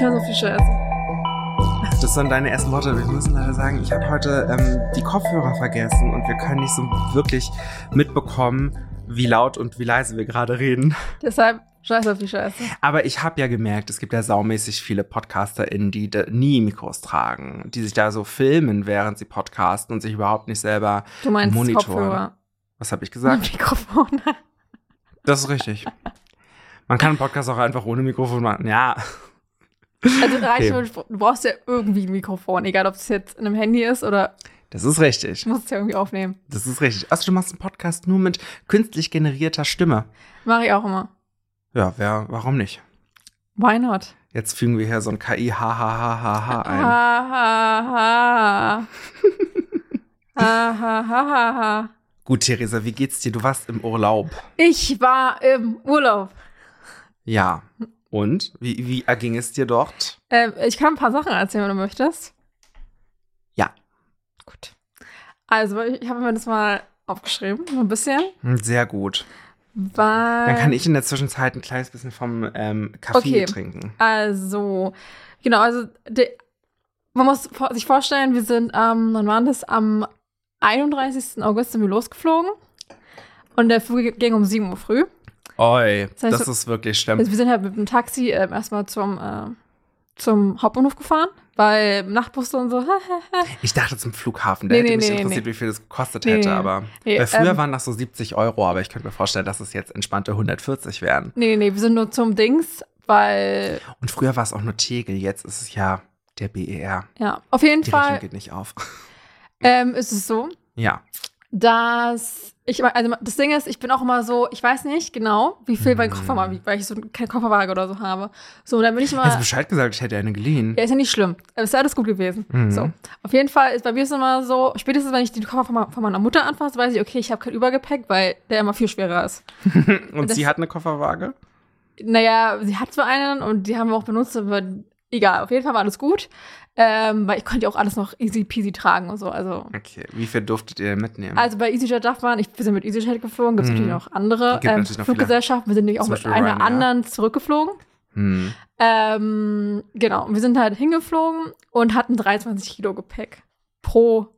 Höre so viel Scheiße. Das sind deine ersten Worte. Wir müssen leider sagen, ich habe heute ähm, die Kopfhörer vergessen und wir können nicht so wirklich mitbekommen, wie laut und wie leise wir gerade reden. Deshalb scheiße auf die Scheiße. Aber ich habe ja gemerkt, es gibt ja saumäßig viele PodcasterInnen, die nie Mikros tragen, die sich da so filmen, während sie podcasten und sich überhaupt nicht selber Du meinst monitoren. Kopfhörer. Was habe ich gesagt? Mikrofon. Das ist richtig. Man kann einen Podcast auch einfach ohne Mikrofon machen. Ja, Also reicht, Okay. du brauchst ja irgendwie ein Mikrofon, egal ob es jetzt in einem Handy ist oder das ist richtig. du musst es ja irgendwie aufnehmen. Das ist richtig. Also du machst einen Podcast nur mit künstlich generierter Stimme. Mache ich auch immer. Ja, wer, warum nicht? Why not? Jetzt fügen wir hier so ein KI HHHHH ein. Ha, ha, ha. ha, ha, ha, ha, ha. Gut, Theresa, wie geht's dir? Du warst im Urlaub. Ich war im Urlaub. Ja. Und? Wie, wie erging es dir dort? Ähm, ich kann ein paar Sachen erzählen, wenn du möchtest. Ja. Gut. Also, ich habe mir das mal aufgeschrieben, so ein bisschen. Sehr gut. Weil. Dann kann ich in der Zwischenzeit ein kleines bisschen vom ähm, Kaffee Okay. trinken. Also, genau, also de, man muss sich vorstellen, wir sind am, wann war das? Am 31. August sind wir losgeflogen. Und der Flug ging um 7 Uhr früh. Oi, Das heißt, das ist wirklich schlimm. Also wir sind halt mit dem Taxi äh, erstmal zum, äh, zum Hauptbahnhof gefahren, weil Nachtbusse und so. Ich dachte zum Flughafen, der Nee, hätte nee, mich nee, interessiert, wie viel das gekostet hätte. Aber weil früher ähm, waren das so 70 Euro, aber ich könnte mir vorstellen, dass es jetzt entspannte 140 wären. nee, nee, wir sind nur zum Dings, weil, Und früher war es auch nur Tegel, jetzt ist es ja der BER. ja, auf jeden Die Fall geht nicht auf. ähm, ist es so, Ja. Dass ich, also das Ding ist, ich bin auch immer so, ich weiß nicht genau, wie viel mein. Koffer mal wiegt, weil ich so keine Kofferwaage oder so habe. So, dann bin ich Hättest du immer, Bescheid gesagt, ich hätte eine geliehen. ja, ist ja nicht schlimm, ist ja alles gut gewesen. Mhm. So, auf jeden Fall ist bei mir ist immer so, spätestens wenn ich den Koffer von, von meiner Mutter anfasse, weiß ich, okay, ich habe kein Übergepäck, weil der immer viel schwerer ist. Und das- sie hat eine Kofferwaage? Naja, sie hat zwar einen und die haben wir auch benutzt, aber egal, auf jeden Fall war alles gut. Ähm, weil ich konnte ja auch alles noch easy peasy tragen und so. Also, Okay, wie viel durftet ihr mitnehmen? also bei EasyJet darf man, ich, wir sind mit EasyJet geflogen, gibt es Mhm. natürlich noch andere ähm, natürlich noch. Fluggesellschaften. Wir sind nämlich auch mit einer Ryanair. anderen zurückgeflogen. hm. Ähm, genau, und wir sind halt hingeflogen und hatten 23 Kilo Gepäck pro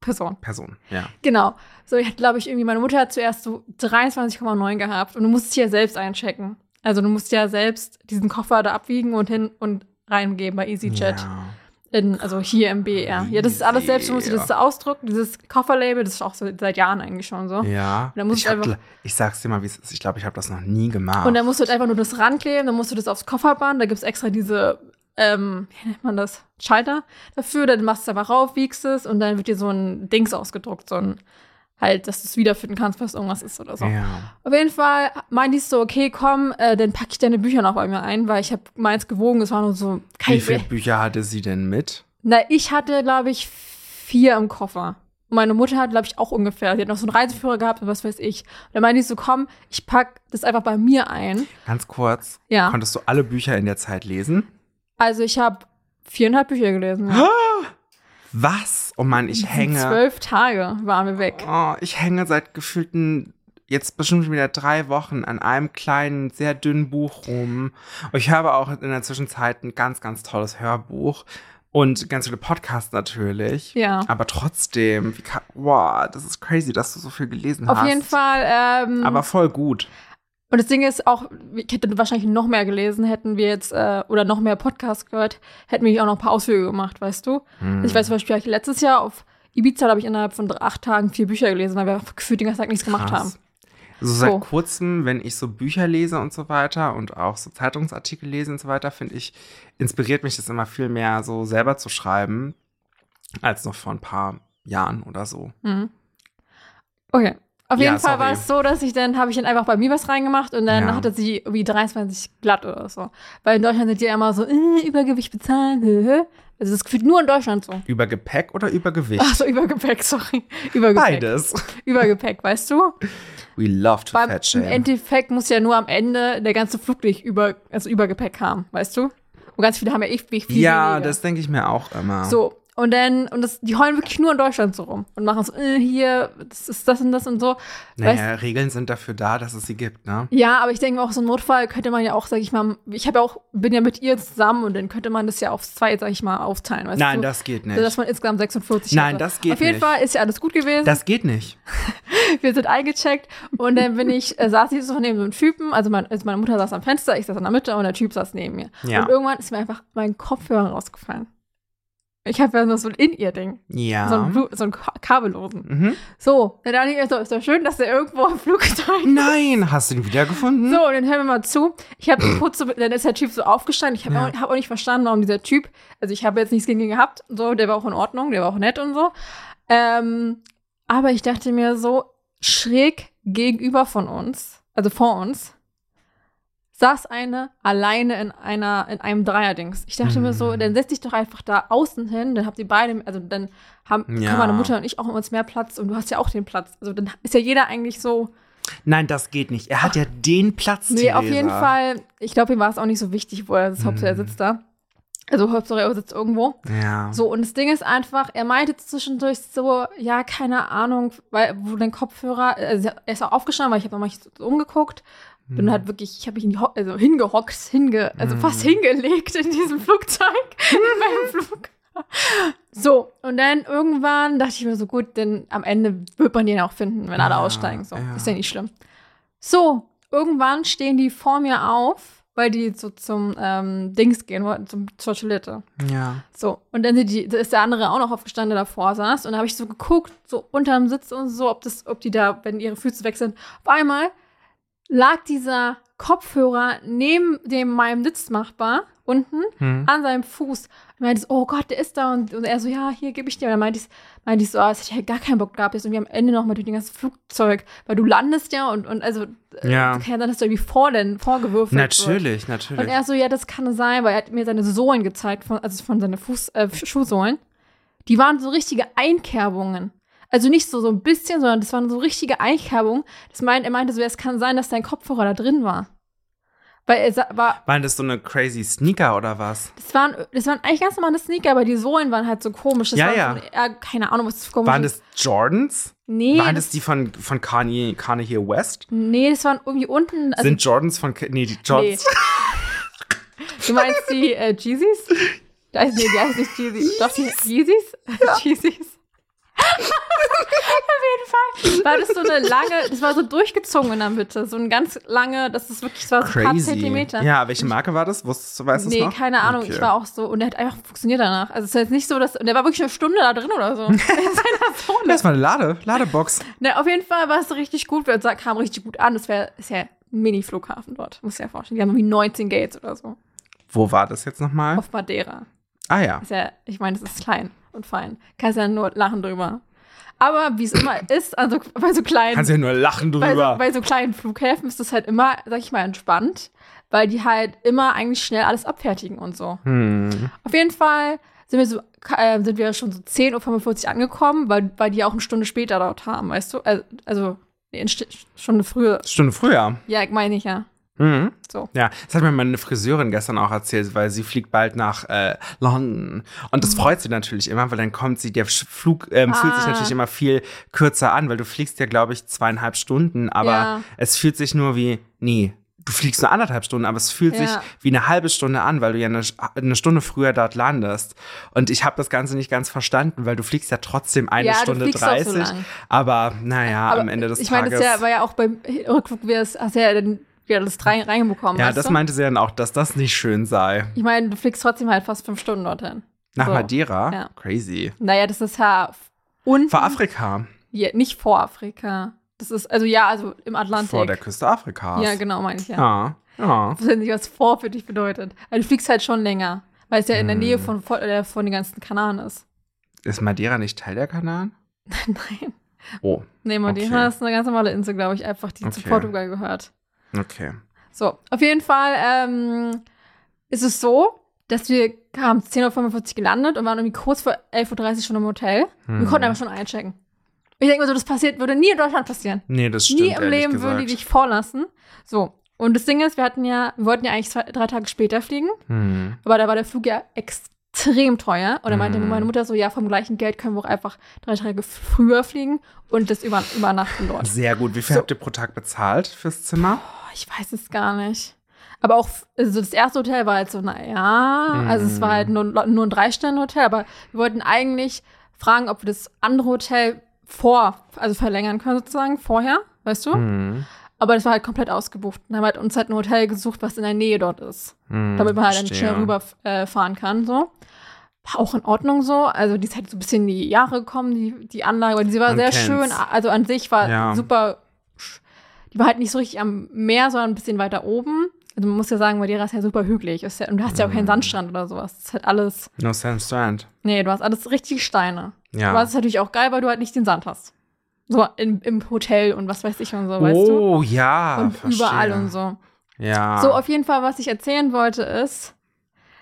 Person. Person, ja. Genau. So, ich hatte, glaube ich, irgendwie, meine Mutter hat zuerst so 23,9 gehabt und du musst ja selbst einchecken. Also du musst ja selbst diesen Koffer da abwiegen und hin und reingeben bei EasyJet. Ja. In, also hier im BR. Ja, das ist alles selbst, du musst dir das so ausdrucken, dieses Kofferlabel, das ist auch so seit Jahren eigentlich schon so. Ja. Muss ich, hab, ich sag's dir mal, wie es ist. Ich glaube, ich habe das noch nie gemacht. Und dann musst du halt einfach nur das rankleben, dann musst du das aufs Kofferband, da gibt's extra diese, ähm, wie nennt man das? Schalter dafür, dann machst du es einfach rauf, wiegst es und dann wird dir so ein Dings ausgedruckt, so ein, halt, dass du es wiederfinden kannst, was irgendwas ist oder so. ja. Auf jeden Fall meinte ich so, okay, komm, äh, dann packe ich deine Bücher noch bei mir ein, weil ich habe meins gewogen, es war nur so, kein Wie viele Bücher hatte sie denn mit? Na, ich hatte, glaube ich, vier im Koffer. Und meine Mutter hat, glaube ich, auch ungefähr. Sie hat noch so einen Reiseführer gehabt und was weiß ich. Und dann meinte ich so, komm, ich pack das einfach bei mir ein. Ganz kurz. Ja. Konntest du alle Bücher in der Zeit lesen? Also ich habe viereinhalb Bücher gelesen. Ja. Was? Oh Mann, ich hänge. Zwölf Tage waren wir weg. Oh, ich hänge seit gefühlten jetzt bestimmt wieder drei Wochen an einem kleinen, sehr dünnen Buch rum. Und ich habe auch in der Zwischenzeit ein ganz, ganz tolles Hörbuch und ganz viele Podcasts natürlich. Ja. Aber trotzdem, wie kann, wow, das ist crazy, dass du so viel gelesen hast. Auf jeden Fall. Ähm, Aber voll gut. Und das Ding ist auch, ich hätte wahrscheinlich noch mehr gelesen, hätten wir jetzt, äh, oder noch mehr Podcasts gehört, hätten wir auch noch ein paar Ausflüge gemacht, weißt du? Hm. Ich weiß zum Beispiel, letztes Jahr auf Ibiza habe ich innerhalb von acht Tagen vier Bücher gelesen, weil wir gefühlt den ganzen Tag nichts gemacht Krass. haben. Also seit So. kurzem, wenn ich so Bücher lese und so weiter und auch so Zeitungsartikel lese und so weiter, finde ich, inspiriert mich das immer viel mehr, so selber zu schreiben, als noch vor ein paar Jahren oder so. Mhm. Okay. Auf Ja, jeden Fall war es so, dass ich dann, habe ich dann einfach bei mir was reingemacht und dann Ja. hatte sie irgendwie 23 glatt oder so. Weil in Deutschland sind die ja immer so, äh, Übergewicht bezahlen, hö, hö. Also das gefühlt nur in Deutschland so. Über Gepäck oder über Gewicht? Ach so, Übergepäck, sorry. Übergepäck. Beides. Übergepäck, weißt du? We love to Beim, fat Im shame. Endeffekt muss ja nur am Ende der ganze Flug nicht über, also Übergepäck haben, weißt du? Und ganz viele haben ja echt viel Ja, weniger. das denke ich mir auch immer. So, Und dann, und das, die heulen wirklich nur in Deutschland so rum und machen so, äh, hier, das ist das und das und so. Naja, Regeln sind dafür da, dass es sie gibt, ne? Ja, aber ich denke auch, so ein Notfall könnte man ja auch, sag ich mal, ich habe ja auch, bin ja mit ihr zusammen und dann könnte man das ja aufs zwei, sag ich mal, aufteilen. Weißt Nein, du? das geht nicht. Also, dass man insgesamt 46 Nein, hatte. das geht Auf jeden nicht. Fall ist ja alles gut gewesen. Das geht nicht. wir sind eingecheckt und dann bin ich, äh, saß ich so neben so einem Typen, also, mein, also meine Mutter saß am Fenster, ich saß in der Mitte und der Typ saß neben mir. Ja. Und irgendwann ist mir einfach mein Kopfhörer rausgefallen. Ich habe ja nur so ein In-Ear-Ding, Ja. so ein, so ein Ka- kabellosen. mhm. So, dann dachte ich so, ist doch schön, dass der irgendwo im Flugzeug Nein, hast du ihn wiedergefunden? So, und dann hören wir mal zu. Ich habe kurz so, dann ist der Typ so aufgestanden. Ich habe Ja. auch, hab auch nicht verstanden, warum dieser Typ, also ich habe jetzt nichts gegen ihn gehabt, so, der war auch in Ordnung, der war auch nett und so. Ähm, aber ich dachte mir so, schräg gegenüber von uns, also vor uns, saß eine alleine in einer, in einem Dreierdings. Ich dachte mir so, Mhm. dann setz dich doch einfach da außen hin, dann habt ihr beide, also dann haben, Ja. meine Mutter und ich auch uns mehr Platz und du hast ja auch den Platz. Also dann ist ja jeder eigentlich so, Nein, das geht nicht. Er hat ja den Platz, Nee, auf Theresa. jeden Fall. Ich glaube, ihm war es auch nicht so wichtig, wo er sitzt. Hauptsache, er Mhm. sitzt da. Also, Hauptsache, er sitzt irgendwo. Ja. So, und das Ding ist einfach, er meinte zwischendurch so, ja, keine Ahnung, weil, wo dein Kopfhörer, also er ist auch aufgestanden, weil ich habe nochmal so umgeguckt. Bin Mhm. halt wirklich, ich habe mich in die Ho also hingehockt, hinge, also Mhm. fast hingelegt in diesem Flugzeug, beim Flug. So, und dann irgendwann dachte ich mir so, gut, denn am Ende wird man den auch finden, wenn alle Ja, aussteigen. So, ja. ist ja nicht schlimm. So, irgendwann stehen die vor mir auf, weil die so zum ähm, Dings gehen wollten, zum, zur Toilette. Ja. So, und dann die, ist der andere auch noch aufgestanden, der davor saß. Und da habe ich so geguckt, so unterm Sitz und so, ob, das, ob die da, wenn ihre Füße weg sind. Auf einmal lag dieser Kopfhörer neben dem meinem Sitznachbar unten Hm. an seinem Fuß. Und meinte, so, oh Gott, der ist da. Und, und er so, ja, hier gebe ich dir. Und dann meinte ich, meinte ich so, ah, das hätte ich ja gar keinen Bock gehabt. Jetzt irgendwie am Ende noch mal durch den ganzen Flugzeug, weil du landest ja und, und also, äh, Ja. kann ja sein, dass du irgendwie vor, denn, vorgewürfelt wird. Natürlich, natürlich. Und er so, ja, das kann sein, weil er hat mir seine Sohlen gezeigt, von, also von seinen Fuß, äh, Schuhsohlen. Die waren so richtige Einkerbungen. Also nicht so, so ein bisschen, sondern das waren so richtige Einkerbungen. Das meint, er meinte so, ja, es kann sein, dass dein Kopfhörer da drin war. Weil er war, Waren das so eine crazy Sneaker oder was? das waren, das waren eigentlich ganz normale Sneaker, aber die Sohlen waren halt so komisch. Das Ja, war ja. So, ja, keine Ahnung, was das komisch Waren das Jordans? Nee, Waren das die von, von Kanye, Kanye West? nee, das waren irgendwie unten. Also, Sind Jordans von, nee, die Jordans. Du meinst die äh, Jeezys? Da ist, nee, die heißt nicht Jeezys. Doch, die Yeezys? Jeezys. Auf jeden Fall war das so eine lange, das war so durchgezogen in der Mitte. So ein ganz lange, das ist wirklich, das war so ein paar Crazy. Zentimeter. Ja, welche Marke war das? Wusstest du, weißt du Nee, noch? keine Ahnung. Okay. Ich war auch so, und der hat einfach funktioniert danach. Also es ist jetzt nicht so, dass, und der war wirklich eine Stunde da drin oder so. Das war eine Lade, Ladebox. Ne, auf jeden Fall war es richtig gut, es kam richtig gut an. Das wär, ist ja ein Mini-Flughafen dort, muss ich ja vorstellen. Die haben irgendwie 19 Gates oder so. Wo war das jetzt nochmal? Auf Madeira. Ah ja. Ja, ich meine, es ist klein und fein. Kannst ja nur lachen drüber. Aber wie es immer ist, also bei so kleinen, Kannst ja nur lachen bei, so, drüber. bei so kleinen Flughäfen ist das halt immer, sag ich mal, entspannt, weil die halt immer eigentlich schnell alles abfertigen und so. hm. Auf jeden Fall sind wir so, äh, sind wir schon so 10.45 Uhr angekommen, weil, weil die auch eine Stunde später dort haben, weißt du? Also, also eine St- Stunde früher. Stunde früher. Ja, meine ich ja. Mhm. So. Ja, das hat mir meine Friseurin gestern auch erzählt, weil sie fliegt bald nach äh, London. Und das freut sie natürlich immer, weil dann kommt sie, der Flug ähm, fühlt sich Ah. natürlich immer viel kürzer an, weil du fliegst ja, glaube ich, zweieinhalb Stunden, aber Ja. es fühlt sich nur wie, nee, du fliegst nur anderthalb Stunden, aber es fühlt Ja. sich wie eine halbe Stunde an, weil du ja eine, eine Stunde früher dort landest. Und ich habe das Ganze nicht ganz verstanden, weil du fliegst ja trotzdem eine Ja, du Stunde fliegst auch so 30. lang. aber naja, Aber am Ende des ich meine, Tages. das ja, war ja auch beim Rückflug, hast ja dann wieder das rein, reinbekommen. ja, das du? meinte sie dann auch, dass das nicht schön sei. Ich meine, du fliegst trotzdem halt fast fünf Stunden dorthin. Nach So. Madeira? Ja. Crazy. Naja, das ist ja unten. Vor Afrika. Ja, nicht vor Afrika. Das ist, also ja, also im Atlantik. Vor der Küste Afrikas. ja, genau, meine ich ja. Ja. Ja. Ich weiß nicht, was vor für dich bedeutet. Also du fliegst halt schon länger, weil es ja in der Hm. Nähe von, von, äh, von den ganzen Kanaren ist. Ist Madeira nicht Teil der Kanaren? Nein. Oh, Nee, Madeira Okay. ist eine ganz normale Insel, glaube ich, einfach, die zu Okay. Portugal gehört. Okay. So, auf jeden Fall ähm, ist es so, dass wir haben 10.45 Uhr gelandet und waren irgendwie kurz vor 11.30 Uhr schon im Hotel. Wir Hm. konnten einfach schon einchecken. Ich denke mal so, das passiert, würde nie in Deutschland passieren. Nee, das stimmt. nie im Leben gesagt. würden die dich vorlassen. So. Und das Ding ist, wir hatten ja, wir wollten ja eigentlich zwei, drei Tage später fliegen, Hm. aber da war der Flug ja extrem extrem teuer. Und dann meinte Mhm. meine Mutter so, ja, vom gleichen Geld können wir auch einfach drei Tage früher fliegen und das über, übernachten dort. Sehr gut. Wie viel So. habt ihr pro Tag bezahlt fürs Zimmer? Oh, ich weiß es gar nicht. Aber auch, also das erste Hotel war halt so, naja, also es war halt nur, nur ein Drei-Sterne-Hotel, aber wir wollten eigentlich fragen, ob wir das andere Hotel vor, also verlängern können sozusagen, vorher, weißt du? Hm. Aber das war halt komplett ausgebucht. Dann haben wir halt uns halt ein Hotel gesucht, was in der Nähe dort ist. Hm, damit man halt dann schnell rüber äh, kann, so. War auch in Ordnung so. Also die ist halt so ein bisschen in die Jahre gekommen, die, die Anlage, aber die war Man sehr kennt's. schön. Also an sich war Ja. super. Die war halt nicht so richtig am Meer, sondern ein bisschen weiter oben. Also man muss ja sagen, Madeira ist ja super hügelig. Ist ja, und du hast ja auch keinen Mhm. Sandstrand oder sowas. Das ist halt alles. No Sand Strand. Nee, du hast alles richtig Steine. Ja. Aber es ist natürlich auch geil, weil du halt nicht den Sand hast. So im, im Hotel und was weiß ich und so, weißt du? oh, ja. Und verstehe. überall und so. Ja. So, auf jeden Fall, was ich erzählen wollte, ist,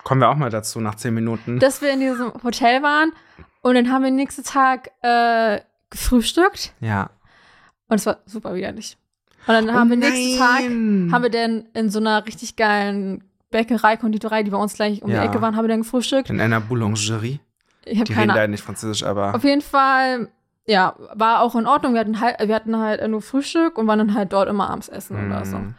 Kommen wir auch mal dazu nach zehn Minuten. dass wir in diesem Hotel waren und dann haben wir den nächsten Tag äh, gefrühstückt ja. und es war super widerlich. Und dann haben wir Oh nächsten Tag, haben wir dann in so einer richtig geilen Bäckerei, Konditorei, die bei uns gleich um Ja. die Ecke waren, haben wir dann gefrühstückt. in einer Boulangerie. Ich habe Die reden keine leider nicht Französisch, aber. Auf jeden Fall, ja, war auch in Ordnung. Wir hatten halt, wir hatten halt nur Frühstück und waren dann halt dort immer abends essen oder so. Hm.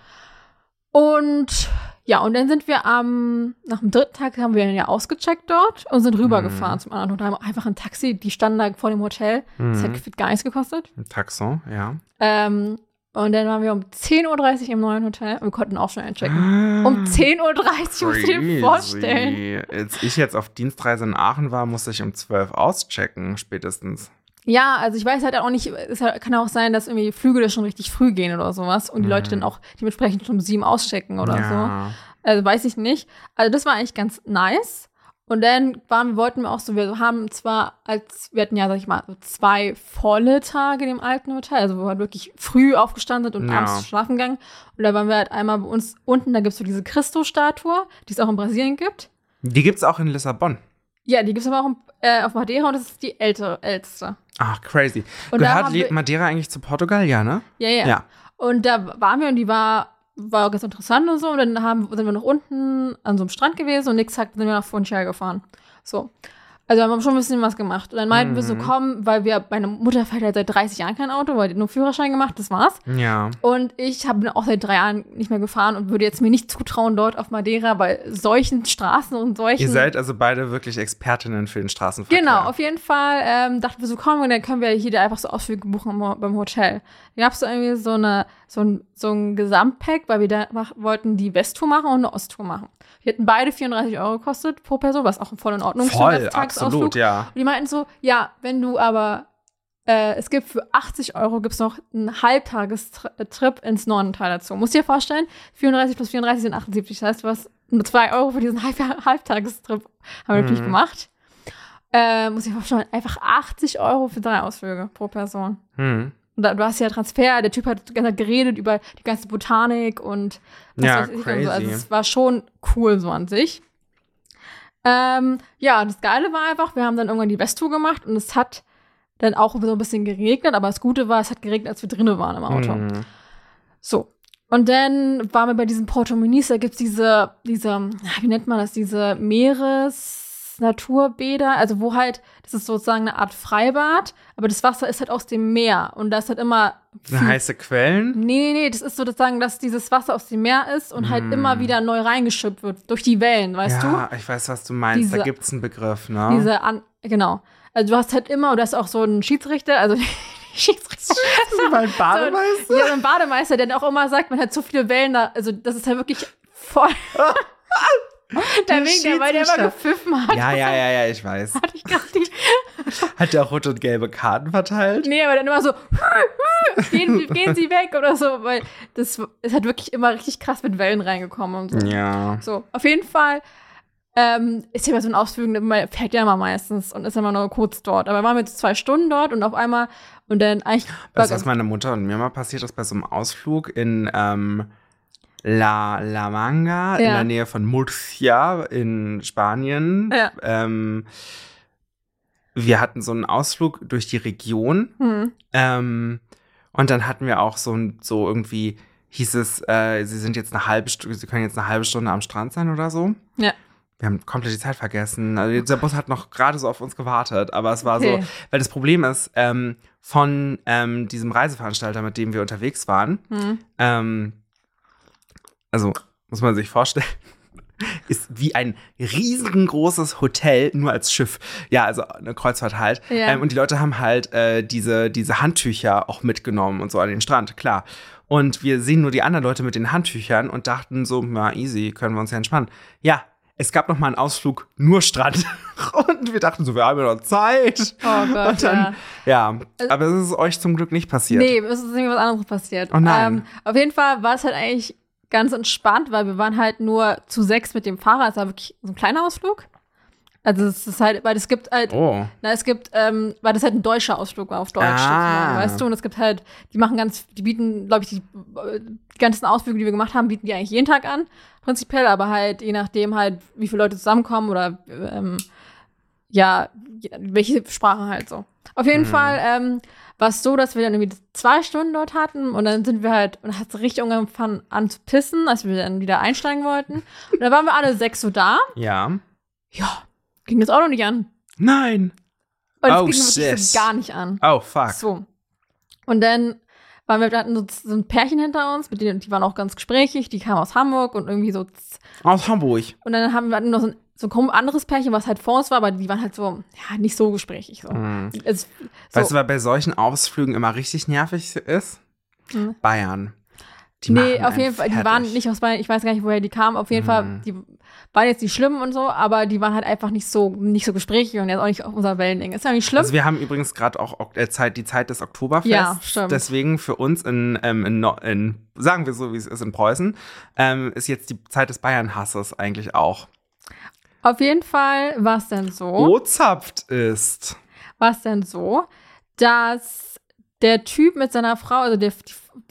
Und ja, und dann sind wir am, nach dem dritten Tag haben wir dann ja ausgecheckt dort und sind rübergefahren Mhm. zum anderen Hotel. Haben einfach ein Taxi, die standen da vor dem Hotel. Das hat Mhm. gar nichts gekostet. Ein Taxon, ja. Ähm, und dann waren wir um 10.30 Uhr im neuen Hotel und wir konnten auch schon einchecken. Um 10.30 Uhr, musst du dir vorstellen. Als ich jetzt auf Dienstreise in Aachen war, musste ich um 12 auschecken, spätestens. Ja, also ich weiß halt auch nicht, es kann auch sein, dass irgendwie Flüge da schon richtig früh gehen oder sowas und die Mhm. Leute dann auch dementsprechend schon um sieben auschecken oder so. ja. Also weiß ich nicht. Also das war eigentlich ganz nice. Und dann waren wir, wollten wir auch so, wir haben zwar als, wir hatten ja, sag ich mal, so zwei volle Tage in dem alten Hotel, also wo wir halt wirklich früh aufgestanden sind und Ja. abends schlafen gegangen. Und da waren wir halt einmal bei uns unten, da gibt es so diese Christo-Statue, die es auch in Brasilien gibt. Die gibt's auch in Lissabon. Ja, die gibt es aber auch in, äh, auf Madeira und das ist die ältere, älteste. Ach, crazy. Und da Gehört wir- Madeira eigentlich zu Portugal? Ja, ne? Ja, ja. Ja. Und da waren wir und die war, war ganz interessant und so. Und dann haben, sind wir noch unten an so einem Strand gewesen und nächsten Tag sind wir nach Funchal gefahren. So. Also haben wir schon ein bisschen was gemacht. Und dann meinten wir so, Mhm. komm, weil wir, meine Mutter fährt halt seit 30 Jahren kein Auto, weil die hat nur Führerschein gemacht, das war's. Ja. Und ich habe auch seit drei Jahren nicht mehr gefahren und würde jetzt mir nicht zutrauen, dort auf Madeira bei solchen Straßen und solchen. Ihr seid also beide wirklich Expertinnen für den Straßenverkehr. Genau, auf jeden Fall ähm, dachten wir so, komm, und dann können wir hier einfach so Ausflüge buchen beim Hotel. Da gab es so irgendwie so, eine, so, ein, so ein Gesamtpack, weil wir da mach, wollten die Westtour machen und eine Osttour machen. Die hätten beide 34 Euro gekostet pro Person, was auch voll in Ordnung ist Voll, absolut, ja. Und die meinten so, ja, wenn du aber, äh, es gibt für 80 Euro gibt's noch einen Halbtagestrip ins Norden-Teil dazu. Musst dir vorstellen, 34 plus 34 sind 78. Das heißt, du hast nur 2 Euro für diesen Halb Halbtagestrip. Haben wir natürlich Mhm. gemacht. Äh, muss ich vorstellen, einfach 80 Euro für drei Ausflüge pro Person. Hm. Und da, du hast ja Transfer, der Typ hat die ganze Zeit geredet über die ganze Botanik und was Ja, weiß ich und so. crazy. Also es war schon cool so an sich. Ähm, ja, das Geile war einfach, wir haben dann irgendwann die Westtour gemacht und es hat dann auch so ein bisschen geregnet, aber das Gute war, es hat geregnet, als wir drinnen waren im Auto. Hm. So. Und dann waren wir bei diesem Porto Muniz, da gibt's diese, diese, ja, wie nennt man das, diese Meeresnaturbäder, also wo halt, das ist sozusagen eine Art Freibad, aber das Wasser ist halt aus dem Meer und da ist halt immer viel Heiße Quellen? Nee, nee, nee, das ist sozusagen, dass dieses Wasser aus dem Meer ist und halt Mm. immer wieder neu reingeschüppt wird durch die Wellen, weißt ja, ich weiß, was du meinst. da Diese- gibt's einen Begriff, du? ne? Diese an, genau. Also du hast halt immer, du hast auch so einen Schiedsrichter, also Schiedsrichter. mein So, ja, so ein Bademeister, der auch immer sagt, man hat so viele Wellen da, also das ist halt wirklich voll. der Wegen, der, weil der immer gepfiffen hat. Ja, ja, ja, ja, ich weiß. Hatte ich gerade die. Hat der auch rote und gelbe Karten verteilt? Nee, aber dann immer so, gehen, gehen Sie weg oder so, weil das es hat wirklich immer richtig krass mit Wellen reingekommen und so. Ja. So, auf jeden Fall ähm, ist ja bei so einem Ausflügen, man fährt ja immer meistens und ist immer nur kurz dort. Aber wir waren jetzt zwei Stunden dort und auf einmal und dann eigentlich. Du, was meiner Mutter und mir mal passiert ist bei so einem Ausflug in ähm, La, La Manga, in Ja. der Nähe von Murcia in Spanien. Ja. Ähm, wir hatten so einen Ausflug durch die Region hm, ähm, und dann hatten wir auch so, so irgendwie, hieß es, äh, sie sind jetzt eine halbe Stunde, sie können jetzt eine halbe Stunde am Strand sein oder so. Ja. Wir haben komplett die Zeit vergessen. Also der Bus hat noch gerade so auf uns gewartet, aber es war Okay. so, weil das Problem ist, ähm, von ähm, diesem Reiseveranstalter, mit dem wir unterwegs waren, Hm. Also muss man sich vorstellen, ist wie ein riesengroßes Hotel, nur als Schiff. Ja, also eine Kreuzfahrt halt. Ja. Ähm, und die Leute haben halt äh, diese, diese Handtücher auch mitgenommen und so an den Strand, klar. Und wir sehen nur die anderen Leute mit den Handtüchern und dachten so, na easy, können wir uns ja entspannen. Ja, es gab noch mal einen Ausflug nur Strand. und wir dachten so, wir haben ja noch Zeit. Oh Gott, Und dann, ja, aber es ist euch zum Glück nicht passiert. Nee, es ist irgendwie was anderes passiert. Oh nein. Ähm, auf jeden Fall war es halt eigentlich ganz entspannt, weil wir waren halt nur zu sechs mit dem Fahrer. Es war wirklich so ein kleiner Ausflug. Also es ist halt, weil es gibt halt, Oh. na, es gibt, ähm, weil das halt ein deutscher Ausflug war auf Deutsch, Ah. weißt du? Und es gibt halt, die machen ganz, die bieten, glaube ich, die, die ganzen Ausflüge, die wir gemacht haben, bieten die eigentlich jeden Tag an, prinzipiell, aber halt je nachdem halt, wie viele Leute zusammenkommen oder ähm, ja, welche Sprache halt so. Auf jeden Fall ähm, war es so, dass wir dann irgendwie zwei Stunden dort hatten und dann sind wir halt, und hat es richtig angefangen an zu pissen, als wir dann wieder einsteigen wollten. Und dann waren wir alle sechs so da. Ja. Ja, ging das Auto nicht an. Nein. Und es Oh, ging wirklich gar nicht an. Oh, fuck. So. Und dann waren wir, wir hatten so, so ein Pärchen hinter uns, mit denen, die waren auch ganz gesprächig, die kamen aus Hamburg und irgendwie so. Aus Hamburg. Und dann haben wir hatten noch so ein, so ein anderes Pärchen, was halt vor uns war, aber die waren halt so, ja, nicht so gesprächig. So. Hm. Es, so. Weißt du, wer bei solchen Ausflügen immer richtig nervig ist? Hm. Bayern. Die nee, auf jeden Fall, die fertig. waren nicht aus Bayern, ich weiß gar nicht, woher die kamen. Auf jeden Mhm. Fall, die waren jetzt nicht schlimm und so, aber die waren halt einfach nicht so, nicht so gesprächig und jetzt auch nicht auf unser Wellending. Ist ja nicht schlimm. Also wir haben übrigens gerade auch äh, Zeit, die Zeit des Oktoberfests. Ja, stimmt. Deswegen für uns in, ähm, in, in sagen wir so, wie es ist in Preußen, ähm, ist jetzt die Zeit des Bayernhasses eigentlich auch. Auf jeden Fall war es dann so. Ozapft ist. war es dann so, dass der Typ mit seiner Frau, also der,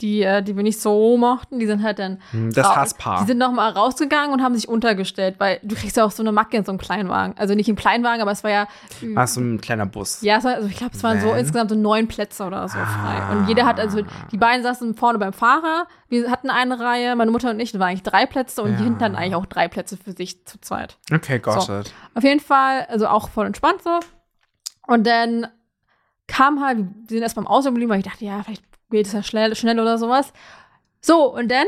die, die, äh, die wir nicht so mochten, die sind halt dann. Hm, Das raus- Hasspaar. Die sind noch mal rausgegangen und haben sich untergestellt, weil du kriegst ja auch so eine Macke in so einem Kleinwagen. Also nicht im Kleinwagen, aber es war ja. War so ein kleiner Bus. Ja, war, also ich glaube, es waren so Van? insgesamt so neun Plätze oder so frei. Ah. Und jeder hat, also die beiden saßen vorne beim Fahrer, wir hatten eine Reihe, meine Mutter und ich, das waren eigentlich drei Plätze und die Ja. hinten hatten eigentlich auch drei Plätze für sich zu zweit. Okay, got So. it. Auf jeden Fall, also auch voll entspannt so. Und dann kam halt, wir sind erst beim Ausgang geblieben, weil ich dachte, ja, vielleicht geht es ja schnell, schnell oder sowas. So, und dann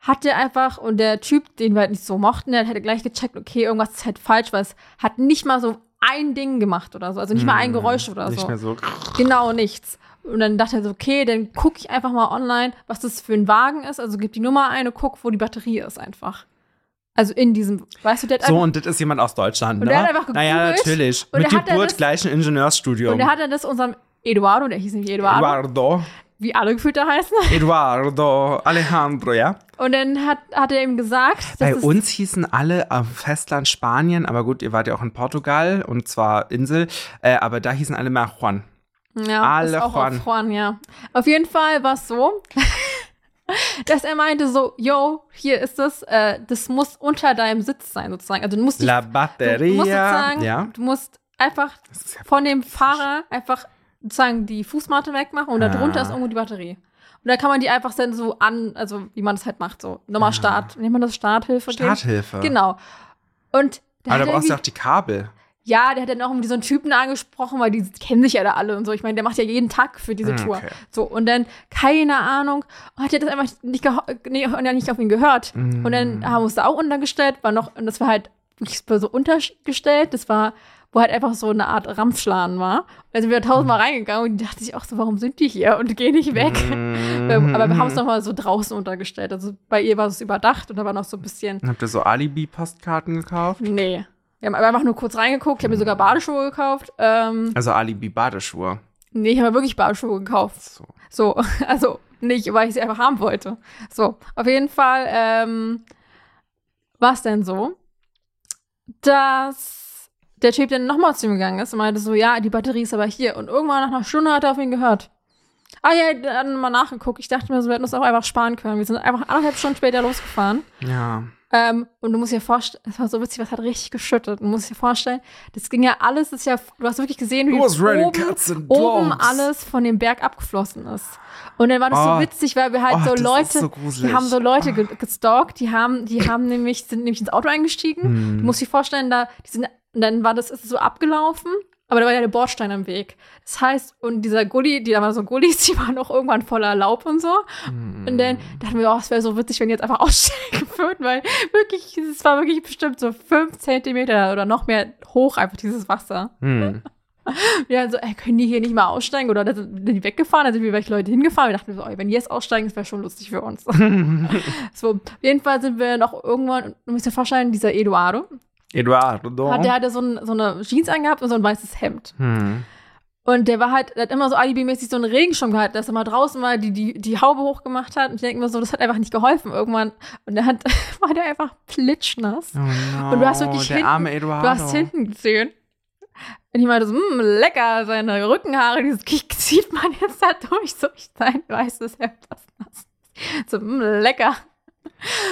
hat der einfach, und der Typ, den wir halt nicht so mochten, der hätte gleich gecheckt, okay, irgendwas ist halt falsch, weil es hat nicht mal so ein Ding gemacht oder so. Also nicht mal ein Hm, Geräusch oder Nicht so. mehr so. Genau nichts. Und dann dachte er so, okay, dann gucke ich einfach mal online, was das für ein Wagen ist. Also gib die Nummer ein und guck, wo die Batterie ist einfach. Also in diesem, weißt du, der hat So, und das ist jemand aus Deutschland, Und ne? der hat einfach naja, gegoogelt natürlich. und Mit der hat dann Geburt gleich ein Ingenieursstudium. und der hat dann das unserem Eduardo, der hieß nämlich Eduardo, Eduardo. Wie alle gefühlt da heißen. Eduardo Alejandro, ja? Und dann hat, hat er ihm gesagt, Bei uns hießen alle am Festland Spanien, aber gut, ihr wart ja auch in Portugal und zwar Insel, äh, aber da hießen alle mehr Juan. ja, alle ist auch Juan. auf Juan, ja. Auf jeden Fall war es so, dass er meinte so, yo, hier ist es, äh, das muss unter deinem Sitz sein sozusagen. Also du musst dich, La du, du musst Batteria. sozusagen, Ja. du musst einfach ja von dem Fahrer einfach sozusagen die Fußmatte wegmachen und Ah. darunter ist irgendwo die Batterie. Und da kann man die einfach dann so an, also wie man das halt macht, so nochmal Start, nennt man das Starthilfe? Starthilfe. Genau. Und der Aber da brauchst du auch die Kabel. ja, der hat dann auch irgendwie so einen Typen angesprochen, weil die kennen sich ja da alle und so. Ich meine, der macht ja jeden Tag für diese Hm, Tour. okay. So, und dann, keine Ahnung, hat er das einfach nicht, nee, nicht auf ihn gehört. Und dann Mm. haben wir uns da auch untergestellt, war noch, und das war halt wirklich so untergestellt, das war, wo halt einfach so eine Art Rampfschladen war. Wir sind tausendmal reingegangen und dachte ich auch so, warum sind die hier und gehen nicht weg? Mhm. Aber wir haben es nochmal so draußen untergestellt. Also bei ihr war es überdacht und da war noch so ein bisschen Habt ihr so Alibi-Postkarten gekauft? Nee. Wir haben einfach nur kurz reingeguckt. Ich habe mir sogar Badeschuhe gekauft. Ähm, Also Alibi-Badeschuhe. nee, ich habe mir wirklich Badeschuhe gekauft. So. So, also nicht, weil ich sie einfach haben wollte. So, auf jeden Fall ähm, war es denn so, dass der Typ dann nochmal zu ihm gegangen ist und meinte so, ja, die Batterie ist aber hier. Und irgendwann nach einer Stunde hat er auf ihn gehört. Ah ja, dann mal nachgeguckt. Ich dachte mir, so, wir hätten uns auch einfach sparen können. Wir sind einfach anderthalb Stunden später losgefahren. Ja. Ähm, und du musst dir vorstellen, es war so witzig, was hat richtig geschüttet. Du musst dir vorstellen, das ging ja alles, das ist ja, du hast wirklich gesehen, wie oben, oben alles von dem Berg abgeflossen ist. Und dann war das Oh. so witzig, weil wir halt Oh, so Leute, so wir haben so Leute ge gestalkt, die haben, die haben nämlich, sind nämlich ins Auto eingestiegen. Hm. Du musst dir vorstellen, da, die sind, und dann war das, ist so abgelaufen, aber da war ja der Bordstein am Weg. Das heißt, und dieser Gully, die da waren so Gullis, die waren auch irgendwann voller Laub und so. Hm. Und dann dachten wir, oh, es wäre so witzig, wenn die jetzt einfach aussteigen würden, weil wirklich, es war wirklich bestimmt so fünf Zentimeter oder noch mehr hoch, einfach dieses Wasser. Wir haben so, ey, können die hier nicht mal aussteigen? Oder da sind die weggefahren, da sind wir welche Leute hingefahren. Wir dachten so, ey, wenn die jetzt aussteigen, das wäre schon lustig für uns. so, auf jeden Fall sind wir noch irgendwann, du musst dir vorstellen, dieser Eduardo, Eduardo. hat, der hatte so, ein, so eine Jeans angehabt und so ein weißes Hemd. hm. Und der war halt, der hat immer so alibimäßig so einen Regenschirm gehabt, dass er mal draußen mal die, die, die Haube hochgemacht hat. Und ich denke mir so, das hat einfach nicht geholfen irgendwann. Und hat, war der einfach plitschnass. Oh no, Und du hast wirklich der hinten- arme Eduardo. Du hast hinten gesehen. Und ich meinte so, mh, lecker, seine Rückenhaare, dieses zieht man jetzt da durch, so ich sein weißes Hemd, das nass. So, mh, lecker.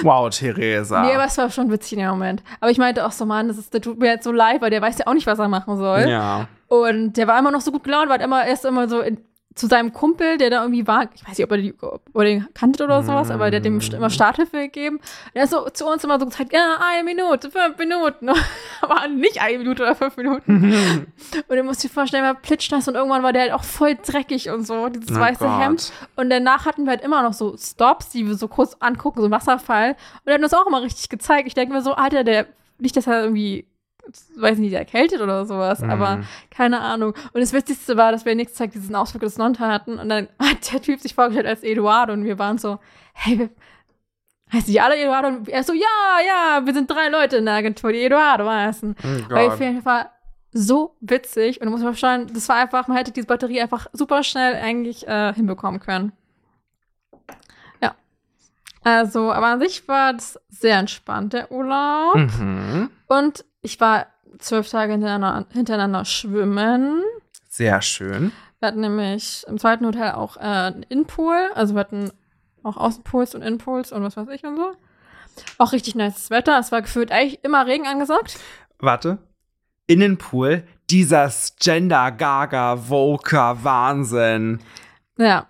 Wow, Theresa. Nee, aber es war schon witzig in dem Moment. Aber ich meinte auch so, Mann, das, ist, das tut mir jetzt so leid, weil der weiß ja auch nicht, was er machen soll. ja. Und der war immer noch so gut gelaunt, war immer erst immer so in, zu seinem Kumpel, der da irgendwie war, ich weiß nicht, ob er, die, ob er den kannte oder sowas, aber der hat dem immer Starthilfe gegeben. Der ist so zu uns immer so gezeigt, ja, eine Minute, fünf Minuten. aber nicht eine Minute oder fünf Minuten. und du musst dir vorstellen, er war plitschnass und irgendwann war der halt auch voll dreckig und so, dieses Oh weiße Gott. Hemd. Und danach hatten wir halt immer noch so Stops, die wir so kurz angucken, so Wasserfall. Und er hat uns auch immer richtig gezeigt. Ich denke mir so, Alter, der, nicht, dass er irgendwie, weiß nicht, erkältet oder sowas, aber Mhm. keine Ahnung. Und das Witzigste war, dass wir nächsten Tag diesen Ausflug des Nonta hatten und dann hat der Typ sich vorgestellt als Eduardo und wir waren so, hey, wir, heißen die alle Eduardo? Und er so, ja, ja, wir sind drei Leute in der Agentur, die Eduardo heißen. Oh Weil auf jeden Fall so witzig und musst mal schauen, das war einfach, man hätte diese Batterie einfach super schnell eigentlich äh, hinbekommen können. Ja. Also, aber an sich war das sehr entspannt, der Urlaub. Mhm. Und ich war zwölf Tage hintereinander, hintereinander schwimmen. Sehr schön. Wir hatten nämlich im zweiten Hotel auch äh, einen Innenpool. Also wir hatten auch Außenpools und Innenpools und was weiß ich und so. Auch richtig nice Wetter. Es war gefühlt eigentlich immer Regen angesagt. Warte. Innenpool, dieser Gender Gaga Voker Wahnsinn. Ja.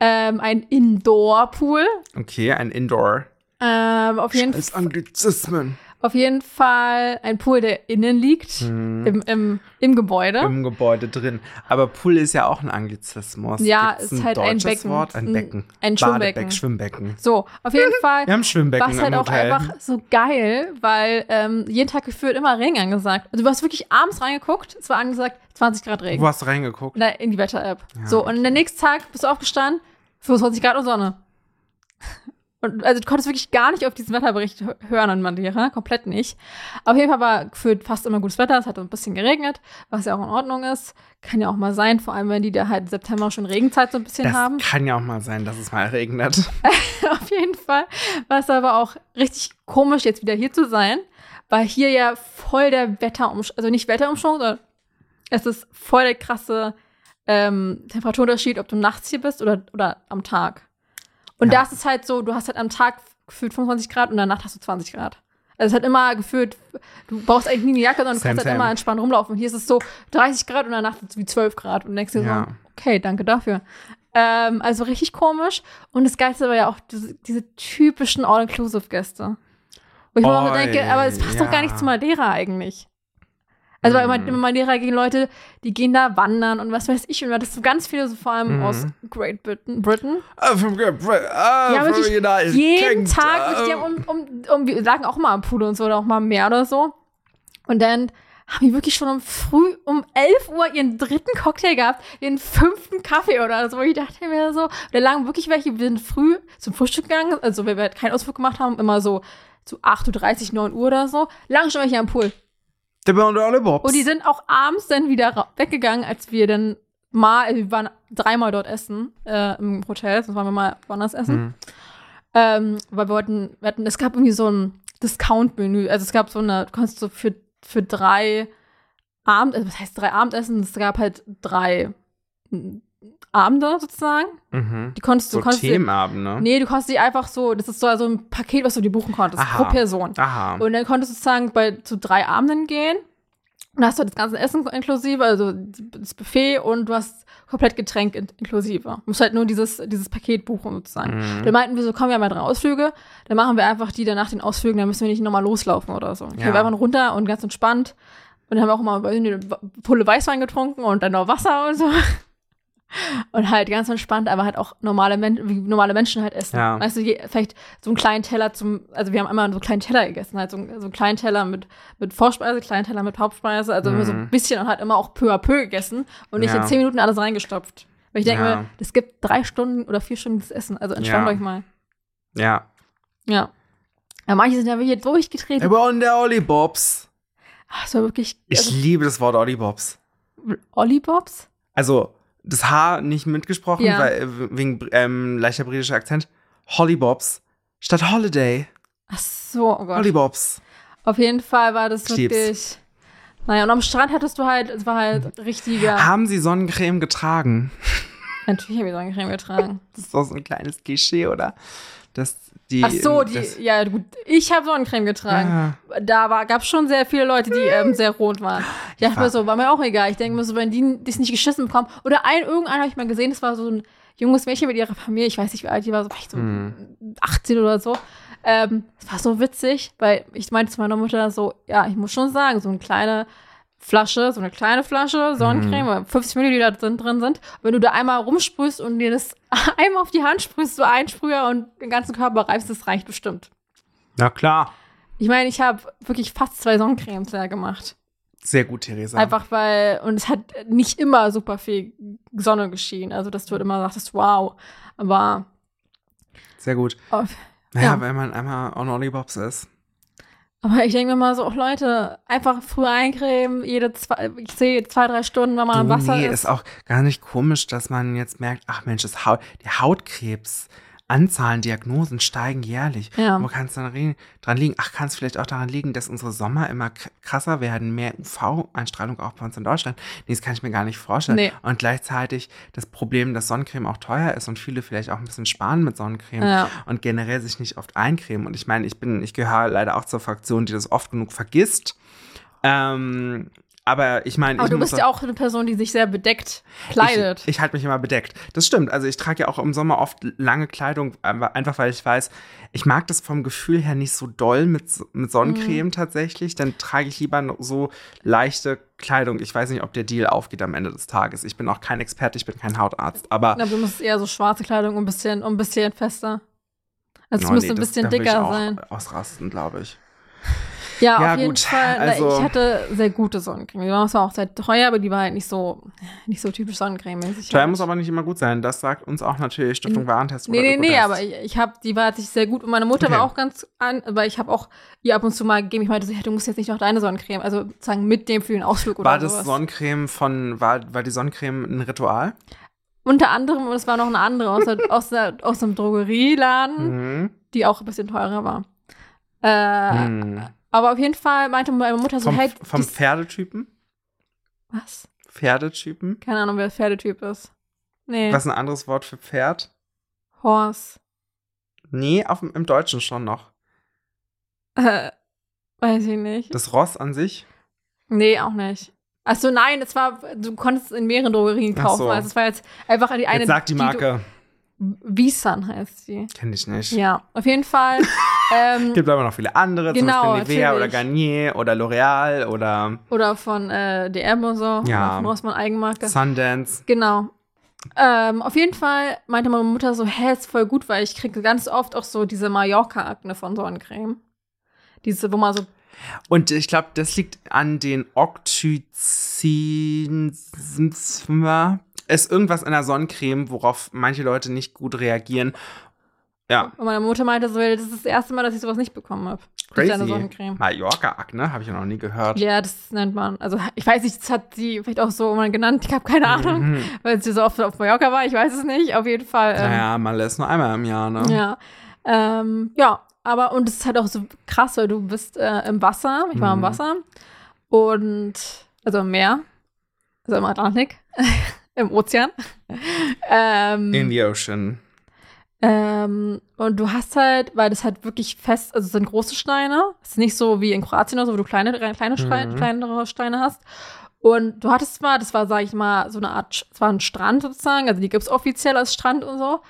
Ähm, ein Indoor-Pool. Okay, ein Indoor. Ähm, auf, jeden, Scheiß Anglizismen. Auf jeden Fall ein Pool, der innen liegt. Hm. Im, im, Im Gebäude. Im Gebäude drin. Aber Pool ist ja auch ein Anglizismus. Ja, Gibt's ist halt ein Becken. Wort? Ein Ein- Becken. ein Schwimmbecken. Schwimmbecken. so, auf jeden Fall. Wir haben Schwimmbecken war es halt auch Hotel. einfach so geil, weil ähm, jeden Tag gefühlt immer Regen angesagt. Also du hast wirklich abends reingeguckt, es war angesagt 20 Grad Regen. Wo hast du reingeguckt? Na, in die Wetter-App. Ja, so, und der nächste Tag bist du aufgestanden, 25 Grad und Sonne. Und also du konntest wirklich gar nicht auf diesen Wetterbericht hö- hören an Madeira, komplett nicht. Auf jeden Fall war gefühlt fast immer gutes Wetter, es hat ein bisschen geregnet, was ja auch in Ordnung ist. Kann ja auch mal sein, vor allem wenn die da halt im September schon Regenzeit so ein bisschen Das haben. kann ja auch mal sein, dass es mal regnet. Auf jeden Fall war es aber auch richtig komisch, jetzt wieder hier zu sein, weil hier ja voll der Wetterumschwung, also nicht Wetterumschwung, sondern es ist voll der krasse ähm, Temperaturunterschied, ob du nachts hier bist oder, oder am Tag. Und Ja. das ist halt so, du hast halt am Tag gefühlt 25 Grad und Nacht hast du 20 Grad. Also es hat immer gefühlt, du brauchst eigentlich nie eine Jacke, sondern du kannst halt immer entspannt rumlaufen. Und hier ist es so 30 Grad und es wie 12 Grad. Und denkst dir Ja. so, okay, danke dafür. Ähm, also richtig komisch. Und das Geilste war ja auch diese, diese typischen All-Inclusive-Gäste. Wo ich mir auch so denke, aber es passt doch gar nicht ja. zu Madeira eigentlich. Also weil immer Mhm. in Madeira gehen Leute, die gehen da wandern und was weiß ich. Und das sind ganz viele, so vor allem Mhm. aus Great Britain. Britain. Ah, vom, ah, Ja, vom wirklich United jeden Kingdom. Tag, wirklich, die haben um, um, um, wir lagen auch mal am Pool und so oder auch mal am Meer oder so. Und dann haben die wirklich schon um früh, um 11 Uhr ihren dritten Cocktail gehabt, ihren fünften Kaffee oder so. Ich dachte mir so, da lagen wirklich welche, wir sind früh zum Frühstück gegangen, also wenn wir halt keinen Ausflug gemacht haben, immer so zu 8.30 Uhr, 9 Uhr oder so, lagen schon welche am Pool. Der der Lollipop. Und die sind auch abends dann wieder weggegangen, als wir dann mal, also wir waren dreimal dort essen äh, im Hotel, sonst waren wir mal woanders essen. Mhm. Ähm, weil wir wollten, wir hatten, es gab irgendwie so ein Discount-Menü. Also es gab so eine, du konntest so für, für drei Abend, also was heißt drei Abendessen? Es gab halt drei Abende sozusagen. Mhm. Die konntest So du konntest dir- Themenabend, ne? Nee, du konntest die einfach so, das ist so also ein Paket, was du dir buchen konntest, Aha. pro Person. Aha. Und dann konntest du sozusagen bei, zu drei Abenden gehen. Und hast du das ganze Essen inklusive, also das Buffet und du hast komplett Getränk in, inklusive. Du musst halt nur dieses, dieses Paket buchen sozusagen. Mhm. Dann meinten wir so, komm, wir haben ja drei Ausflüge, dann machen wir einfach die danach den Ausflügen, dann müssen wir nicht nochmal loslaufen oder so. Ja. gehen wir einfach runter und ganz entspannt. Und dann haben wir auch ich nicht, eine Pulle Weißwein getrunken und dann noch Wasser und so. Und halt ganz entspannt, aber halt auch normale, Men wie normale Menschen halt essen. Ja. Weißt du, je, vielleicht so einen kleinen Teller zum, also wir haben einmal so einen kleinen Teller gegessen, halt so, einen- so einen kleinen Teller mit, mit Vorspeise, kleinen Teller mit Hauptspeise, also immer so ein Mhm. bisschen und halt immer auch peu à peu gegessen und nicht Ja. in zehn Minuten alles reingestopft. Weil ich denke Ja. mir, es gibt drei Stunden oder vier Stunden das Essen, also entspannt Ja. euch mal. Ja. Ja. Ja, manche sind ja wirklich durchgetreten. Aber und der Olli Bobs. Ach, es war wirklich, Ich also, liebe das Wort Olli Bobs. Olli Bobs? Also, das H nicht mitgesprochen, Ja. weil, äh, wegen ähm, leichter britischer Akzent. Holly Bobs statt Holiday. Ach so, oh Gott. Holly Bobs. Auf jeden Fall war das Ich lieb's. wirklich. Naja, und am Strand hattest du halt, es war halt richtiger. Haben Sie Sonnencreme getragen? Natürlich habe ich Sonnencreme getragen. Das ist doch so ein kleines Klischee, oder? Dass die. Ach so, die, ja gut, ich habe Sonnencreme getragen. Ah, Da gab es schon sehr viele Leute, die ähm, sehr rot waren. Ich dachte war- mir so, war mir auch egal. Ich denke mir so, wenn die das nicht geschissen bekommen. Oder ein, irgendeinen habe ich mal gesehen, das war so ein junges Mädchen mit ihrer Familie, ich weiß nicht, wie alt die war, so vielleicht so Hm. 18 oder so. Ähm, das war so witzig, weil ich meinte zu meiner Mutter so, ja, ich muss schon sagen, so eine kleine Flasche, so eine kleine Flasche Sonnencreme, Mhm. wo 50 Milliliter drin, drin sind. Wenn du da einmal rumsprühst und dir das einmal auf die Hand sprühst, so ein Sprüher und den ganzen Körper reibst, das reicht bestimmt. Na klar. Ich meine, ich habe wirklich fast zwei Sonnencremes ja gemacht. Sehr gut, Theresa. Einfach weil, und es hat nicht immer super viel Sonne geschienen. Also, dass du halt immer sagtest, wow. Aber, Sehr gut. oh, Naja, Ja. wenn man einmal on Olli Bobs ist. Aber ich denke mir mal so, oh Leute, einfach früh eincremen, jede zwei, ich sehe zwei, drei Stunden, wenn man Du, am Wasser nee, ist. ist auch gar nicht komisch, dass man jetzt merkt, ach Mensch, das Haut, die Hautkrebs. Anzahlen, Diagnosen steigen jährlich. Ja. Wo kann es dann dran liegen? Ach, kann es vielleicht auch daran liegen, dass unsere Sommer immer krasser werden, mehr UV-Einstrahlung auch bei uns in Deutschland? Nee, das kann ich mir gar nicht vorstellen. Nee. Und gleichzeitig das Problem, dass Sonnencreme auch teuer ist und viele vielleicht auch ein bisschen sparen mit Sonnencreme Ja. und generell sich nicht oft eincremen. Und ich meine, ich bin, ich gehöre leider auch zur Fraktion, die das oft genug vergisst. Ähm, aber ich meine, Aber du bist ja auch eine Person, die sich sehr bedeckt kleidet. ich, ich halte mich immer bedeckt. Das stimmt. Also ich trage ja auch im Sommer oft lange Kleidung, einfach weil ich weiß, ich mag das vom Gefühl her nicht so doll mit, mit Sonnencreme Mhm. tatsächlich. Dann trage ich lieber so leichte Kleidung. Ich weiß nicht, ob der Deal aufgeht am Ende des Tages. Ich bin auch kein Experte, ich bin kein Hautarzt. Aber Aber du musst eher so schwarze Kleidung und ein bisschen, ein bisschen fester. Also es Oh, müsste nee, ein das- bisschen da will ich dicker auch sein. Ausrasten, glaube ich. Ja, Ja, auf jeden gut, Fall. Also- ich hatte sehr gute Sonnencreme. Die war zwar auch sehr teuer, aber die war halt nicht so, nicht so typisch Sonnencreme-mäßig. Teuer halt. muss aber nicht immer gut sein. Das sagt uns auch natürlich Stiftung Warentest Nee, nee, nee, aber ich, ich habe, die war sich sehr gut und meine Mutter Okay. war auch ganz an, weil ich habe auch ihr ab und zu mal gegeben, ich meinte so, hey, du musst jetzt nicht noch deine Sonnencreme, also sozusagen mit dem für den Ausflug oder War das sowas. Sonnencreme von, war, war die Sonnencreme ein Ritual? Unter anderem, und es war noch eine andere aus, der, aus, der, aus einem Drogerieladen, Mhm. die auch ein bisschen teurer war. Äh, Hm. Aber auf jeden Fall meinte meine Mutter so, Vom, hey, vom Pferdetypen? was? Pferdetypen? Keine Ahnung, wer Pferdetyp ist. Nee, Was ist ein anderes Wort für Pferd? Horse. Nee, auf, im Deutschen schon noch. Äh, weiß ich nicht. Das Ross an sich? Nee, auch nicht. Achso, nein, es war, du konntest es in mehreren Drogerien kaufen. so. Also es war jetzt einfach die eine. Jetzt sag die Marke. Du, Visan heißt die. Kenn ich nicht. Ja, auf jeden Fall. ähm, Gibt aber noch viele andere, Genau, zum Beispiel Nivea oder. Garnier oder L'Oreal oder oder von äh, DM und so. Ja. Oder von Rossmann Eigenmarke. Sundance. Genau. Ähm, auf jeden Fall meinte meine Mutter so, hä, ist voll gut, weil ich kriege ganz oft auch so diese Mallorca-Akne von Sonnencreme. Diese, wo man so Und ich glaube, das liegt an den Octycin. Ist irgendwas in der Sonnencreme, worauf manche Leute nicht gut reagieren. Ja, Und meine Mutter meinte so, das ist das erste Mal, dass ich sowas nicht bekommen habe. Crazy. Sonnencreme. Mallorca-Akne habe ich ja noch nie gehört. Ja, das nennt man. Also ich weiß nicht, das hat sie vielleicht auch so mal genannt. Ich habe keine Ahnung, Mhm. weil sie so oft auf Mallorca war. Ich weiß es nicht. Auf jeden Fall. Ähm, Naja, mal ist nur einmal im Jahr, ne? Ja. Ähm, ja, aber und es ist halt auch so krass, weil du bist äh, im Wasser. Ich war im Mhm. Wasser. Und also im Meer. Also im Atlantik. im Ozean. ähm, In the ocean. ähm, und du hast halt, weil das halt wirklich fest, also es sind große Steine. Es ist nicht so wie in Kroatien oder so, wo du kleine, kleine Steine, Mhm. kleinere Steine hast. Und du hattest mal, das war, sag ich mal, so eine Art, es war ein Strand sozusagen, also die gibt's offiziell als Strand und so.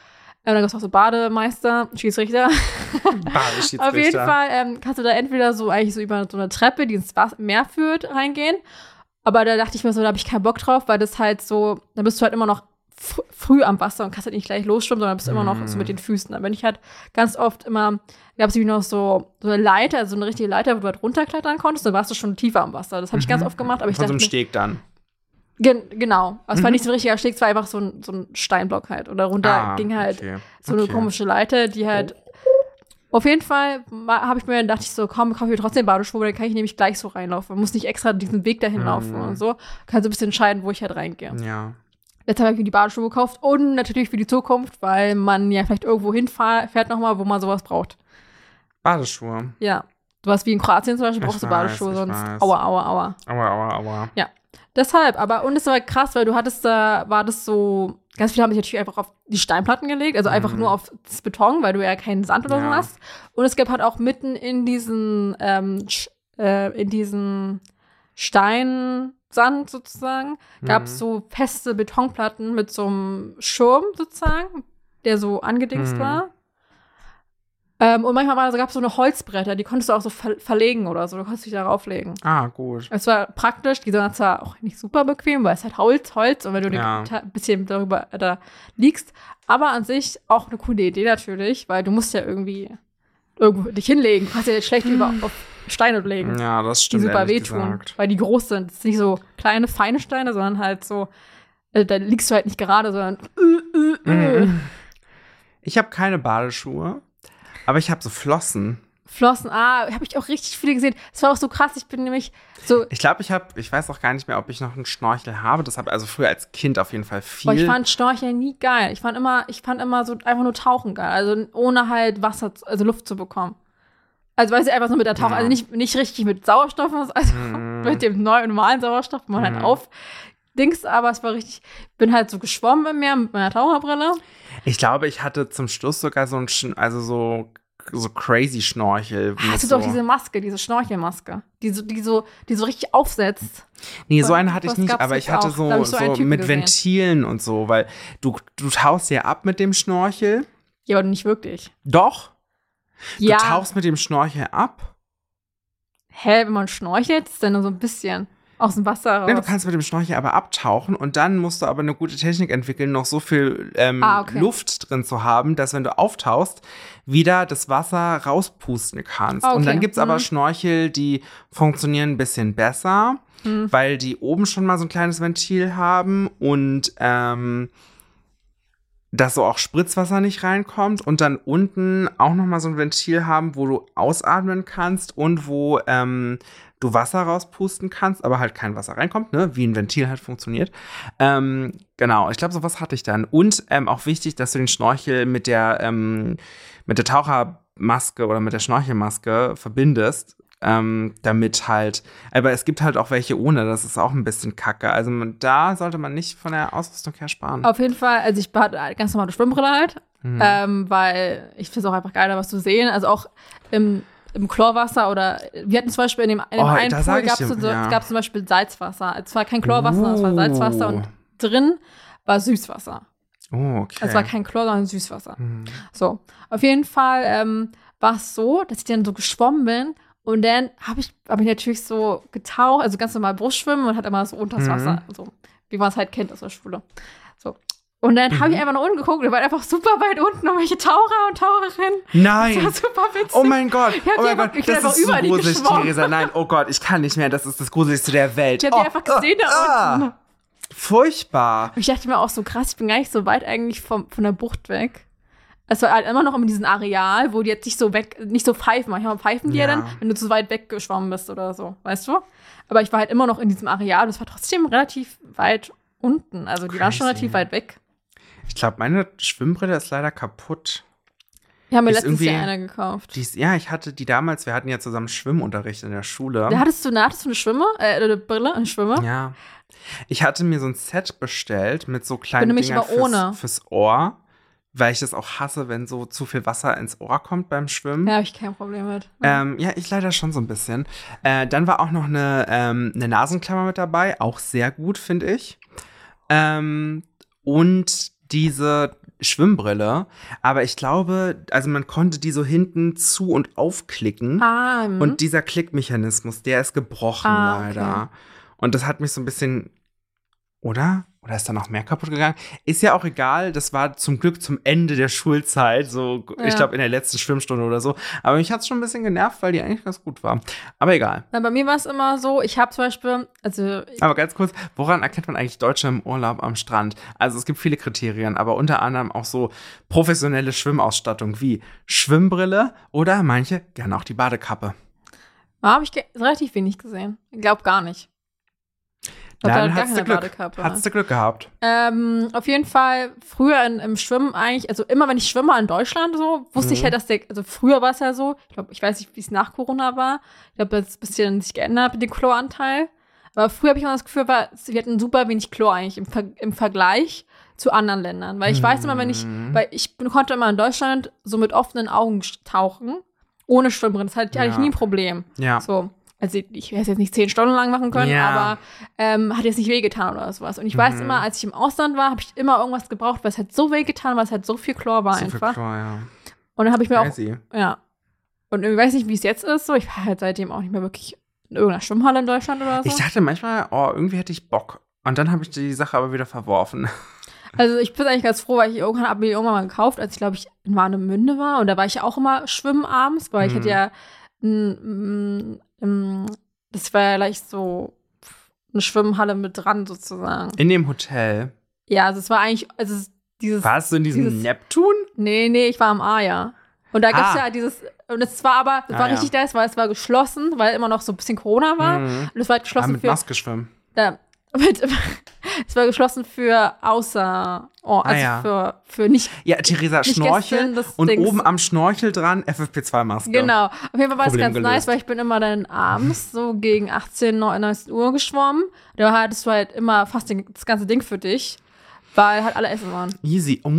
Ähm, dann gibt's auch so Bademeister, Schiedsrichter. Badeschiedsrichter. Auf jeden Fall ähm, kannst du da entweder so eigentlich so über so eine Treppe, die ins Meer führt, reingehen. Aber da dachte ich mir so, da habe ich keinen Bock drauf, weil das halt so, da bist du halt immer noch fr früh am Wasser und kannst halt nicht gleich losschwimmen, sondern bist immer noch so Mhm. mit den Füßen. Da bin ich halt ganz oft immer, gab es irgendwie noch so, so eine Leiter, also eine richtige Leiter, wo du halt runterklettern konntest, dann warst du schon tiefer am Wasser. Das habe ich ganz Mhm. oft gemacht, aber ich Von so dachte einem mir, Steg dann. gen genau. Aber es war Mhm. nicht so ein richtiger Steg, es war einfach so ein, so ein Steinblock halt. Und darunter Ah, ging halt okay. so eine Okay. komische Leiter, die halt. Auf jeden Fall habe ich mir dachte ich so, komm, kaufe ich mir trotzdem Badeschuhe, dann kann ich nämlich gleich so reinlaufen. Man muss nicht extra diesen Weg dahin laufen Mhm. und so. Kann so ein bisschen entscheiden, wo ich halt reingehe. Ja. Jetzt habe ich mir die Badeschuhe gekauft und natürlich für die Zukunft, weil man ja vielleicht irgendwo hinfährt nochmal, wo man sowas braucht. Badeschuhe. Ja. Sowas wie in Kroatien zum Beispiel Ich brauchst du weiß, Badeschuhe, ich sonst weiß. aua, aua, aua. Aua, aua, aua. Deshalb, aber und es war krass, weil du hattest da, war das so, ganz viele haben sich natürlich einfach auf die Steinplatten gelegt, also einfach Mhm. nur auf das Beton, weil du ja keinen Sand oder so Ja. hast. Und es gab halt auch mitten in diesen, ähm, äh, in diesen Steinsand sozusagen, gab es Mhm. so feste Betonplatten mit so einem Schirm sozusagen, der so angedingst Mhm. war. Ähm, und manchmal war, gab es so eine Holzbretter, die konntest du auch so ver verlegen oder so, du konntest dich darauf legen. Ah, gut. Es war praktisch, die sind zwar auch nicht super bequem, weil es halt Holz, Holz und wenn du Ja. ein bisschen darüber äh, da liegst, aber an sich auch eine coole Idee natürlich, weil du musst ja irgendwie irgendwo dich hinlegen. Du kannst ja jetzt schlecht über auf Steine legen, Ja, das die stimmt. super ehrlich wehtun, gesagt. weil die groß sind. Es sind nicht so kleine, feine Steine, sondern halt so, äh, da liegst du halt nicht gerade, sondern äh. Ich habe keine Badeschuhe, aber ich habe so Flossen. Flossen, ah, habe ich auch richtig viele gesehen. Es war auch so krass, ich bin nämlich so, Ich glaube, ich habe, ich weiß auch gar nicht mehr, ob ich noch einen Schnorchel habe. Das habe also früher als Kind auf jeden Fall viel. Boah, ich fand Storche nie geil. Ich fand immer, ich fand immer so einfach nur Tauchen geil. Also ohne halt Wasser, also Luft zu bekommen. Also weil sie einfach nur mit der Tauch, Ja. also nicht, nicht richtig mit Sauerstoff, also Mhm. mit dem neuen normalen Sauerstoff, wo man halt Mhm. auf Dings, aber es war richtig, bin halt so geschwommen im Meer mit meiner Taucherbrille. ich glaube, ich hatte zum Schluss sogar so ein, also so, so crazy Schnorchel. Hast du so, doch diese Maske, diese Schnorchelmaske, die so, die so, die so richtig aufsetzt. Nee, so einen hatte ich nicht, aber ich hatte auch? so, so so mit gesehen. Ventilen und so, weil du, du tauchst ja ab mit dem Schnorchel. Ja, aber nicht wirklich. Doch. Ja. Du tauchst mit dem Schnorchel ab. Hä, wenn man schnorchelt, ist dann nur so ein bisschen aus dem Wasser raus. Nee, du kannst mit dem Schnorchel aber abtauchen und dann musst du aber eine gute Technik entwickeln, noch so viel ähm, Ah, okay. Luft drin zu haben, dass wenn du auftauchst, wieder das Wasser rauspusten kannst. Ah, Und dann okay. gibt's aber Mhm. Schnorchel, die funktionieren ein bisschen besser, Hm. weil die oben schon mal so ein kleines Ventil haben und ähm, dass so auch Spritzwasser nicht reinkommt und dann unten auch noch mal so ein Ventil haben, wo du ausatmen kannst und wo ähm, du Wasser rauspusten kannst, aber halt kein Wasser reinkommt, ne? wie ein Ventil halt funktioniert. Ähm, genau, ich glaube, sowas hatte ich dann. Und ähm, auch wichtig, dass du den Schnorchel mit der, ähm, mit der Tauchermaske oder mit der Schnorchelmaske verbindest. Ähm, damit halt, aber es gibt halt auch welche ohne, das ist auch ein bisschen kacke. Also man, da sollte man nicht von der Ausrüstung her sparen. Auf jeden Fall, also ich hatte ganz normale Schwimmbrille halt, Mhm. ähm, weil ich finde es auch einfach geiler, was zu sehen. Also auch im, im Chlorwasser oder wir hatten zum Beispiel in dem, in dem Oh, einen Pool gab es so, ja. zum Beispiel Salzwasser. Es war kein Chlorwasser, es war Salzwasser und drin war Süßwasser. Oh, okay. Es war kein Chlor, sondern Süßwasser. Mhm. So, auf jeden Fall ähm, war es so, dass ich dann so geschwommen bin und dann habe ich, hab ich natürlich so getaucht, also ganz normal Brustschwimmen und hat immer so unter das Mhm. Wasser, so wie man es halt kennt aus der Schule. So. Und dann habe ich Mhm. einfach nach unten geguckt, und war einfach super weit unten und welche Taucher und Taucherinnen. Das Nein! war super witzig. Oh mein Gott, hab oh mein Gott, ich das einfach ist so über die gruselig. Theresa. Nein, oh Gott, ich kann nicht mehr, das ist das Gruseligste der Welt. ich habe oh, die einfach gesehen da ah, unten. Furchtbar. Und ich dachte mir auch so krass, ich bin gar nicht so weit eigentlich vom, von der Bucht weg. Es war halt immer noch in diesem Areal, wo die jetzt nicht so weg, nicht so pfeifen. Manchmal pfeifen die ja, Ja. dann, wenn du zu weit weggeschwommen bist oder so, weißt du? Aber ich war halt immer noch in diesem Areal und es war trotzdem relativ weit unten. Also die waren schon Crazy. relativ weit weg. Ich glaube, meine Schwimmbrille ist leider kaputt. Wir haben mir letztes Jahr eine gekauft. Die ist, ja, ich hatte die damals, wir hatten ja zusammen Schwimmunterricht in der Schule. Da hattest du, da hattest du eine Schwimmer, äh, eine Brille, eine Schwimmer? Ja. Ich hatte mir so ein Set bestellt mit so kleinen Dingern immer ohne. fürs, fürs Ohr, weil ich das auch hasse, wenn so zu viel Wasser ins Ohr kommt beim Schwimmen. Ja, habe ich kein Problem mit. Ähm, ja, ich leider schon so ein bisschen. Äh, dann war auch noch eine, ähm, eine Nasenklammer mit dabei, auch sehr gut, finde ich. Ähm, und diese Schwimmbrille, aber ich glaube, also man konnte die so hinten zu und aufklicken. ah, hm. Und dieser Klickmechanismus, der ist gebrochen Ah, okay. leider. Und das hat mich so ein bisschen, oder? Oder ist da noch mehr kaputt gegangen? Ist ja auch egal, das war zum Glück zum Ende der Schulzeit, so, ich Ja. glaube, in der letzten Schwimmstunde oder so. Aber mich hat es schon ein bisschen genervt, weil die eigentlich ganz gut war. Aber egal. Na, bei mir war es immer so, ich habe zum Beispiel, also Aber ganz kurz, woran erkennt man eigentlich Deutsche im Urlaub am Strand? Also es gibt viele Kriterien, aber unter anderem auch so professionelle Schwimmausstattung wie Schwimmbrille oder manche gerne auch die Badekappe. da habe ich relativ wenig gesehen. Ich glaube gar nicht. Ich glaub, da Dann hat gar hast du keine Glück. Badekappe. Hast du Glück gehabt. Ähm, auf jeden Fall früher in, im Schwimmen eigentlich, also immer wenn ich schwimme in Deutschland so, wusste ich Mhm. ja, dass der, also früher war es ja so, ich glaube, ich weiß nicht, wie es nach Corona war. Ich glaube, das ist ein bisschen sich geändert mit dem Chloranteil. Aber früher habe ich immer das Gefühl, war, wir hatten super wenig Chlor eigentlich im, Ver im Vergleich zu anderen Ländern. Weil ich weiß immer, wenn ich, Mhm. weil ich bin- konnte immer in Deutschland so mit offenen Augen tauchen, ohne Schwimmbrille. Das hatte, ich Ja. nie ein Problem. Ja. So. Also ich hätte es jetzt nicht zehn Stunden lang machen können, Ja. aber ähm, hat jetzt nicht wehgetan oder sowas. Und ich weiß Mhm. immer, als ich im Ausland war, habe ich immer irgendwas gebraucht, was halt so wehgetan, was halt so viel Chlor war So viel einfach. Chlor, ja. Und dann habe ich mir auch, Crazy. ja. Und ich weiß nicht, wie es jetzt ist. So, ich war halt seitdem auch nicht mehr wirklich in irgendeiner Schwimmhalle in Deutschland oder so. Ich dachte manchmal, oh, irgendwie hätte ich Bock. Und dann habe ich die Sache aber wieder verworfen. Also ich bin eigentlich ganz froh, weil ich irgendwann habe mir irgendwann mal gekauft, als ich glaube ich in Warnemünde war und da war ich ja auch immer schwimmen abends, weil ich Mhm. hatte ja das war ja gleich so eine Schwimmhalle mit dran sozusagen. In dem Hotel. Ja, also es war eigentlich also es- dieses Warst du in diesem dieses- Neptun? Nee, nee, ich war am Aja. Und da Ah. ja dieses und es war aber es Ah, war ja. richtig nice, weil es war geschlossen, weil immer noch so ein bisschen Corona war Mhm. und es war halt geschlossen mit für Maske schwimmen. da, mit, es war geschlossen für außer oh, also Ah, ja. für für nicht Ja, Theresa, Nicht Schnorchel gestern das und Dings. oben am Schnorchel dran FFP2-Maske. Genau. Auf jeden Fall war es ganz gelöst. nice, weil ich bin immer dann abends so gegen 18, 19 Uhr geschwommen. Da hattest du halt immer fast das ganze Ding für dich, weil halt alle essen waren. Easy. Oh,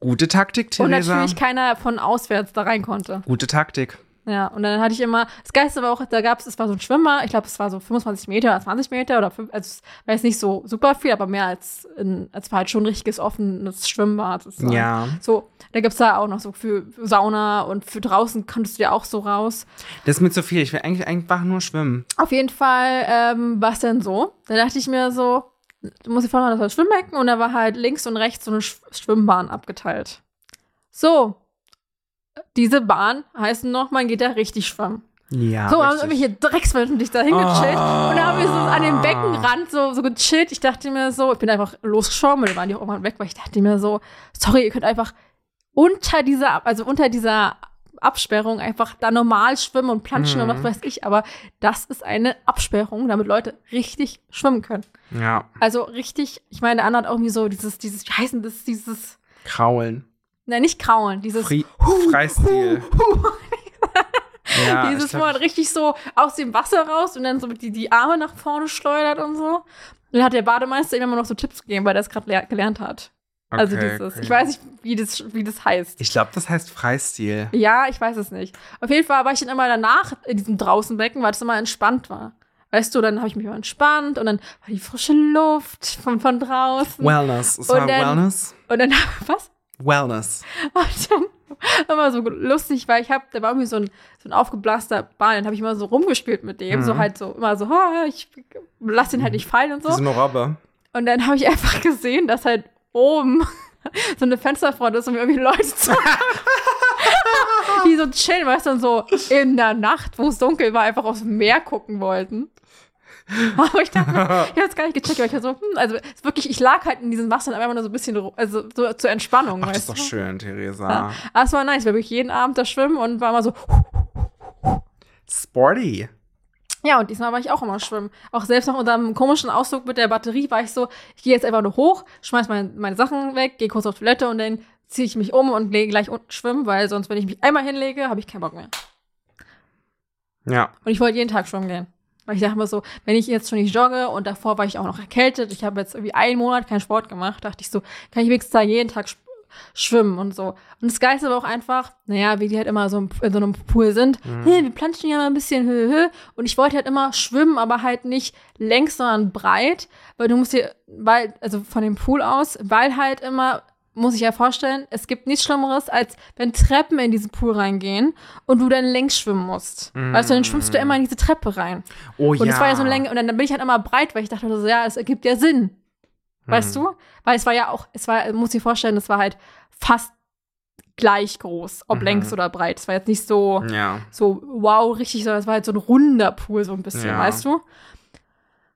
gute Taktik, Und Theresa. natürlich keiner von auswärts da rein konnte. Gute Taktik. Ja, und dann hatte ich immer, das Geilste war auch, da gab es, es war so ein Schwimmer, ich glaube, es war so 25 Meter oder 20 Meter oder fünf, also es war jetzt nicht so super viel, aber mehr als, in, als war halt schon ein richtiges offenes Schwimmbad. sozusagen. Ja. So, da gibt's da auch noch so für Sauna und für draußen konntest du ja auch so raus. Das ist mir zu viel. Ich will eigentlich einfach nur schwimmen. Auf jeden Fall ähm, war es dann so. Da dachte ich mir so, du musst dir vorstellen, das Schwimmbecken und da war halt links und rechts so eine Sch Schwimmbahn abgeteilt. So, diese Bahn heißt noch, man geht da richtig schwimmen. Ja. so, haben irgendwelche Drecksmenschen dich da hingechillt. Oh. Und da haben wir so an dem Beckenrand so, so gechillt. Ich dachte mir so, ich bin einfach dann waren die auch irgendwann weg, weil ich dachte mir so, sorry, ihr könnt einfach unter dieser, also unter dieser Absperrung einfach da normal schwimmen und planschen Mhm. und was weiß ich, aber das ist eine Absperrung, damit Leute richtig schwimmen können. Ja. Also richtig, ich meine, der andere hat irgendwie so dieses, dieses, wie heißt denn das, dieses, Kraulen. Nein, nicht kraulen, dieses, Fri Freistil. ja, ich dieses, glaub, wo man richtig so aus dem Wasser raus und dann so die, die Arme nach vorne schleudert und so. Und dann hat der Bademeister ihm immer noch so Tipps gegeben, weil er es gerade gelernt hat. also okay, dieses, okay. ich weiß nicht, wie das, wie das heißt. Ich glaube, das heißt Freistil. Ja, ich weiß es nicht. Auf jeden Fall war ich dann immer danach in diesem Draußenbecken, weil es immer entspannt war. Weißt du, dann habe ich mich immer entspannt und dann war die frische Luft von, von draußen. Wellness. Es Und war dann- Wellness. und dann, was? Wellness. Und dann immer so lustig, weil ich habe, da war irgendwie so ein, so ein aufgeblaster Ball, dann habe ich immer so rumgespielt mit dem, Mhm. so halt so, immer so, ha, ich lass den halt nicht fallen und so so. eine Robbe. Und dann habe ich einfach gesehen, dass halt oben so eine Fensterfront ist, um irgendwie Leute zu die so chillen, weißt du, und so in der Nacht, wo es dunkel war, einfach aufs Meer gucken wollten. Aber ich dachte, ich habe es gar nicht gecheckt, weil ich war so, hm, also wirklich, ich lag halt in diesem Wasser einfach nur so ein bisschen, also so zur Entspannung, Ach, das ist doch schön, Theresa. Ja. Aber es war nice, wir wirklich jeden Abend da schwimmen und war immer so, Sporty. ja, und diesmal war ich auch immer schwimmen. Auch selbst nach unserem komischen Ausflug mit der Batterie war ich so, ich gehe jetzt einfach nur hoch, schmeiß meine, meine Sachen weg, gehe kurz auf Toilette und dann ziehe ich mich um und lege gleich unten schwimmen, weil sonst, wenn ich mich einmal hinlege, habe ich keinen Bock mehr. Ja. Und ich wollte jeden Tag schwimmen gehen. Weil ich dachte mir so, wenn ich jetzt schon nicht jogge und davor war ich auch noch erkältet, ich habe jetzt irgendwie einen Monat keinen Sport gemacht, dachte ich so, kann ich wenigstens da jeden Tag sch- schwimmen und so. Und das Geilste war auch einfach, naja, wie die halt immer so in so einem Pool sind, hey, wir planschen ja mal ein bisschen hö, hö. Und ich wollte halt immer schwimmen, aber halt nicht längs, sondern breit, weil du musst dir, weil, also von dem Pool aus, weil halt immer muss ich ja vorstellen, es gibt nichts Schlimmeres, als wenn Treppen in diesen Pool reingehen und du dann längs schwimmen musst. Weißt du, dann schwimmst du immer in diese Treppe rein. Oh Und ja. es war ja so eine Länge, und dann bin ich halt immer breit, weil ich dachte so, ja, es ergibt ja Sinn. Weißt du? Weil es war ja auch, es war, muss ich vorstellen, es war halt fast gleich groß, ob Mhm. längs oder breit. Es war jetzt nicht so, Ja. so wow, richtig, sondern es war halt so ein runder Pool, so ein bisschen, Ja. weißt du?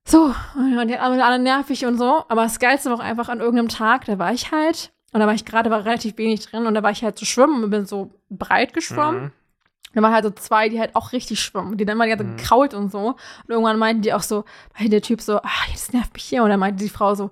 So, und die anderen alle nervig und so. Aber das Geilste war auch einfach an irgendeinem Tag, da war ich halt, und da war ich gerade, war relativ wenig drin, und da war ich halt so schwimmen und bin so breit geschwommen. Mhm. Da waren halt so zwei, die halt auch richtig schwimmen, die dann mal die ganze Mhm. gekrault und so. Und irgendwann meinten die auch so, weil der Typ so, ah, das nervt mich hier. Und dann meinte die Frau so,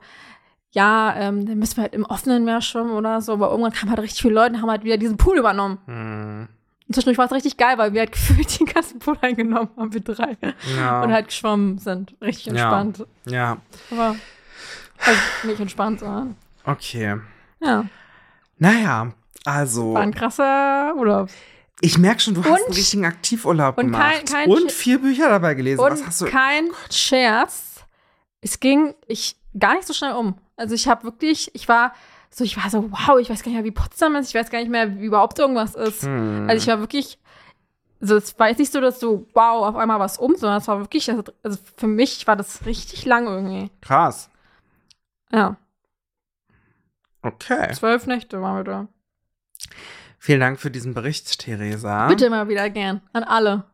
ja, ähm, dann müssen wir halt im offenen Meer schwimmen oder so. Aber irgendwann kamen halt richtig viele Leute und haben halt wieder diesen Pool übernommen. Mhm. Und zwischendurch war es richtig geil, weil wir halt gefühlt den ganzen Pool eingenommen haben, wir drei. Ja. Und halt geschwommen sind. Richtig Ja. entspannt. ja. Aber also nicht entspannt, sondern Okay. Ja, Naja, also. war ein krasser Urlaub. Ich merke schon, du hast Und- einen richtigen Aktivurlaub und kein- gemacht. kein und Sch- vier Bücher dabei gelesen. Was Und hast du? kein Scherz, es ging ich gar nicht so schnell um. Also ich habe wirklich, ich war so, ich war so, wow, ich weiß gar nicht mehr, wie Potsdam ist, ich weiß gar nicht mehr, wie überhaupt irgendwas ist. Hm. Also ich war wirklich, also es war jetzt nicht so, dass so, wow, auf einmal was um, sondern es war wirklich, also also für mich war das richtig lang irgendwie. Krass. Ja, Okay. zwölf Nächte waren wir da. Vielen Dank für diesen Bericht, Theresa. Bitte immer wieder gern, an alle.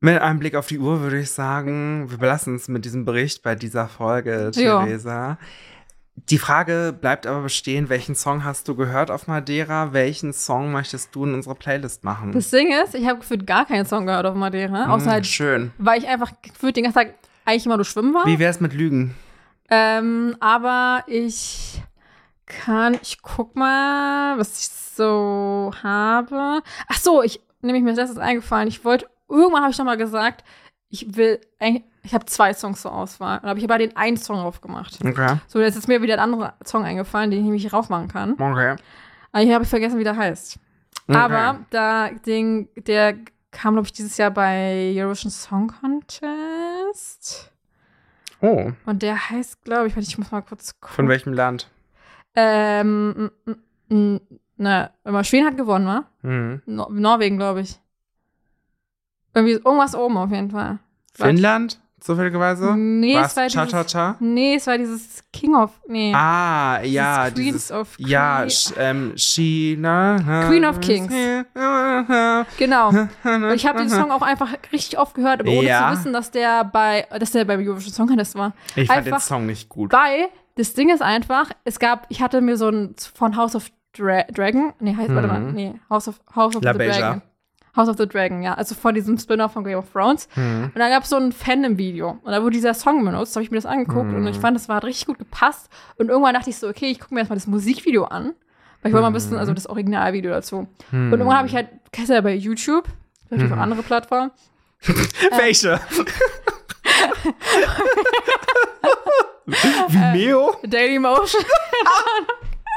Mit einem Blick auf die Uhr würde ich sagen, wir belassen es mit diesem Bericht bei dieser Folge, Ja. Theresa. Die Frage bleibt aber bestehen, welchen Song hast du gehört auf Madeira? Welchen Song möchtest du in unsere Playlist machen? Das Ding ist, ich habe gefühlt gar keinen Song gehört auf Madeira, außer Hm, halt, Schön. weil ich einfach gefühlt den ganzen Tag eigentlich immer nur schwimmen war. Wie wär's mit Lügen? Ähm, aber ich kann, ich guck mal, was ich so habe. Ach so, ich nämlich mir ist letztens eingefallen. Ich wollte, irgendwann habe ich noch mal gesagt, ich will, ich habe zwei Songs zur Auswahl. Da habe ich aber den einen Song draufgemacht. Okay. So, jetzt ist mir wieder ein anderer Song eingefallen, den ich nämlich raufmachen kann. Okay. Aber hier habe ich vergessen, wie der heißt. okay. Aber da, den, der kam, glaube ich, dieses Jahr bei Eurovision Song Contest. Oh, Und der heißt, glaube ich, warte, ich muss mal kurz gucken. von welchem Land? Ähm, m- m- m- na, immer Schweden hat gewonnen, wa? Hm. Nor Norwegen, glaube ich. Irgendwie irgendwas oben auf jeden Fall. Finnland? Zufälligerweise? Nee, es war Cha dieses, Cha Cha? Nee, es war dieses King of, nee. Ah, ja, Dieses Queens dieses. of ja, Queen- sch- ähm, China. Queen of Kings. Genau. Und ich habe den Song auch einfach richtig oft gehört, aber ohne Ja. zu wissen, dass der bei, dass der beim Eurovision Song Contest war. Ich fand den einfach- Song nicht gut. Weil das Ding ist einfach, es gab, ich hatte mir so ein von House of Dra Dragon, nee, heißt, warte mal, Mhm. nee, House of, House of La the Beja. Dragon. House of the Dragon, ja, also von diesem Spin-off von Game of Thrones. Hm. Und da gab es so ein Fan-Video und da wurde dieser Song benutzt, habe ich mir das angeguckt und Mhm. ich fand, das war richtig gut gepasst. Und irgendwann dachte ich so, okay, ich gucke mir erstmal das Musikvideo an, weil ich wollte mal wissen, also das Originalvideo dazu. Hm. Und irgendwann habe ich halt, kennst du ja bei YouTube, natürlich Mhm. auch andere Plattformen, Welche? Vimeo? Daily Motion.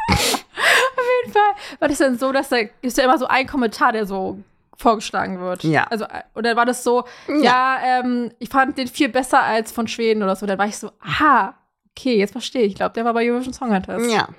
Auf jeden Fall war das dann so, dass da ist ja immer so ein Kommentar, der so vorgeschlagen wird. Ja. Also, äh, und dann war das so, ja, ähm, ich fand den viel besser als von Schweden oder so. Dann war ich so, aha, okay, jetzt verstehe ich. Ich glaube, der war bei Eurovision Song Contest. Ja.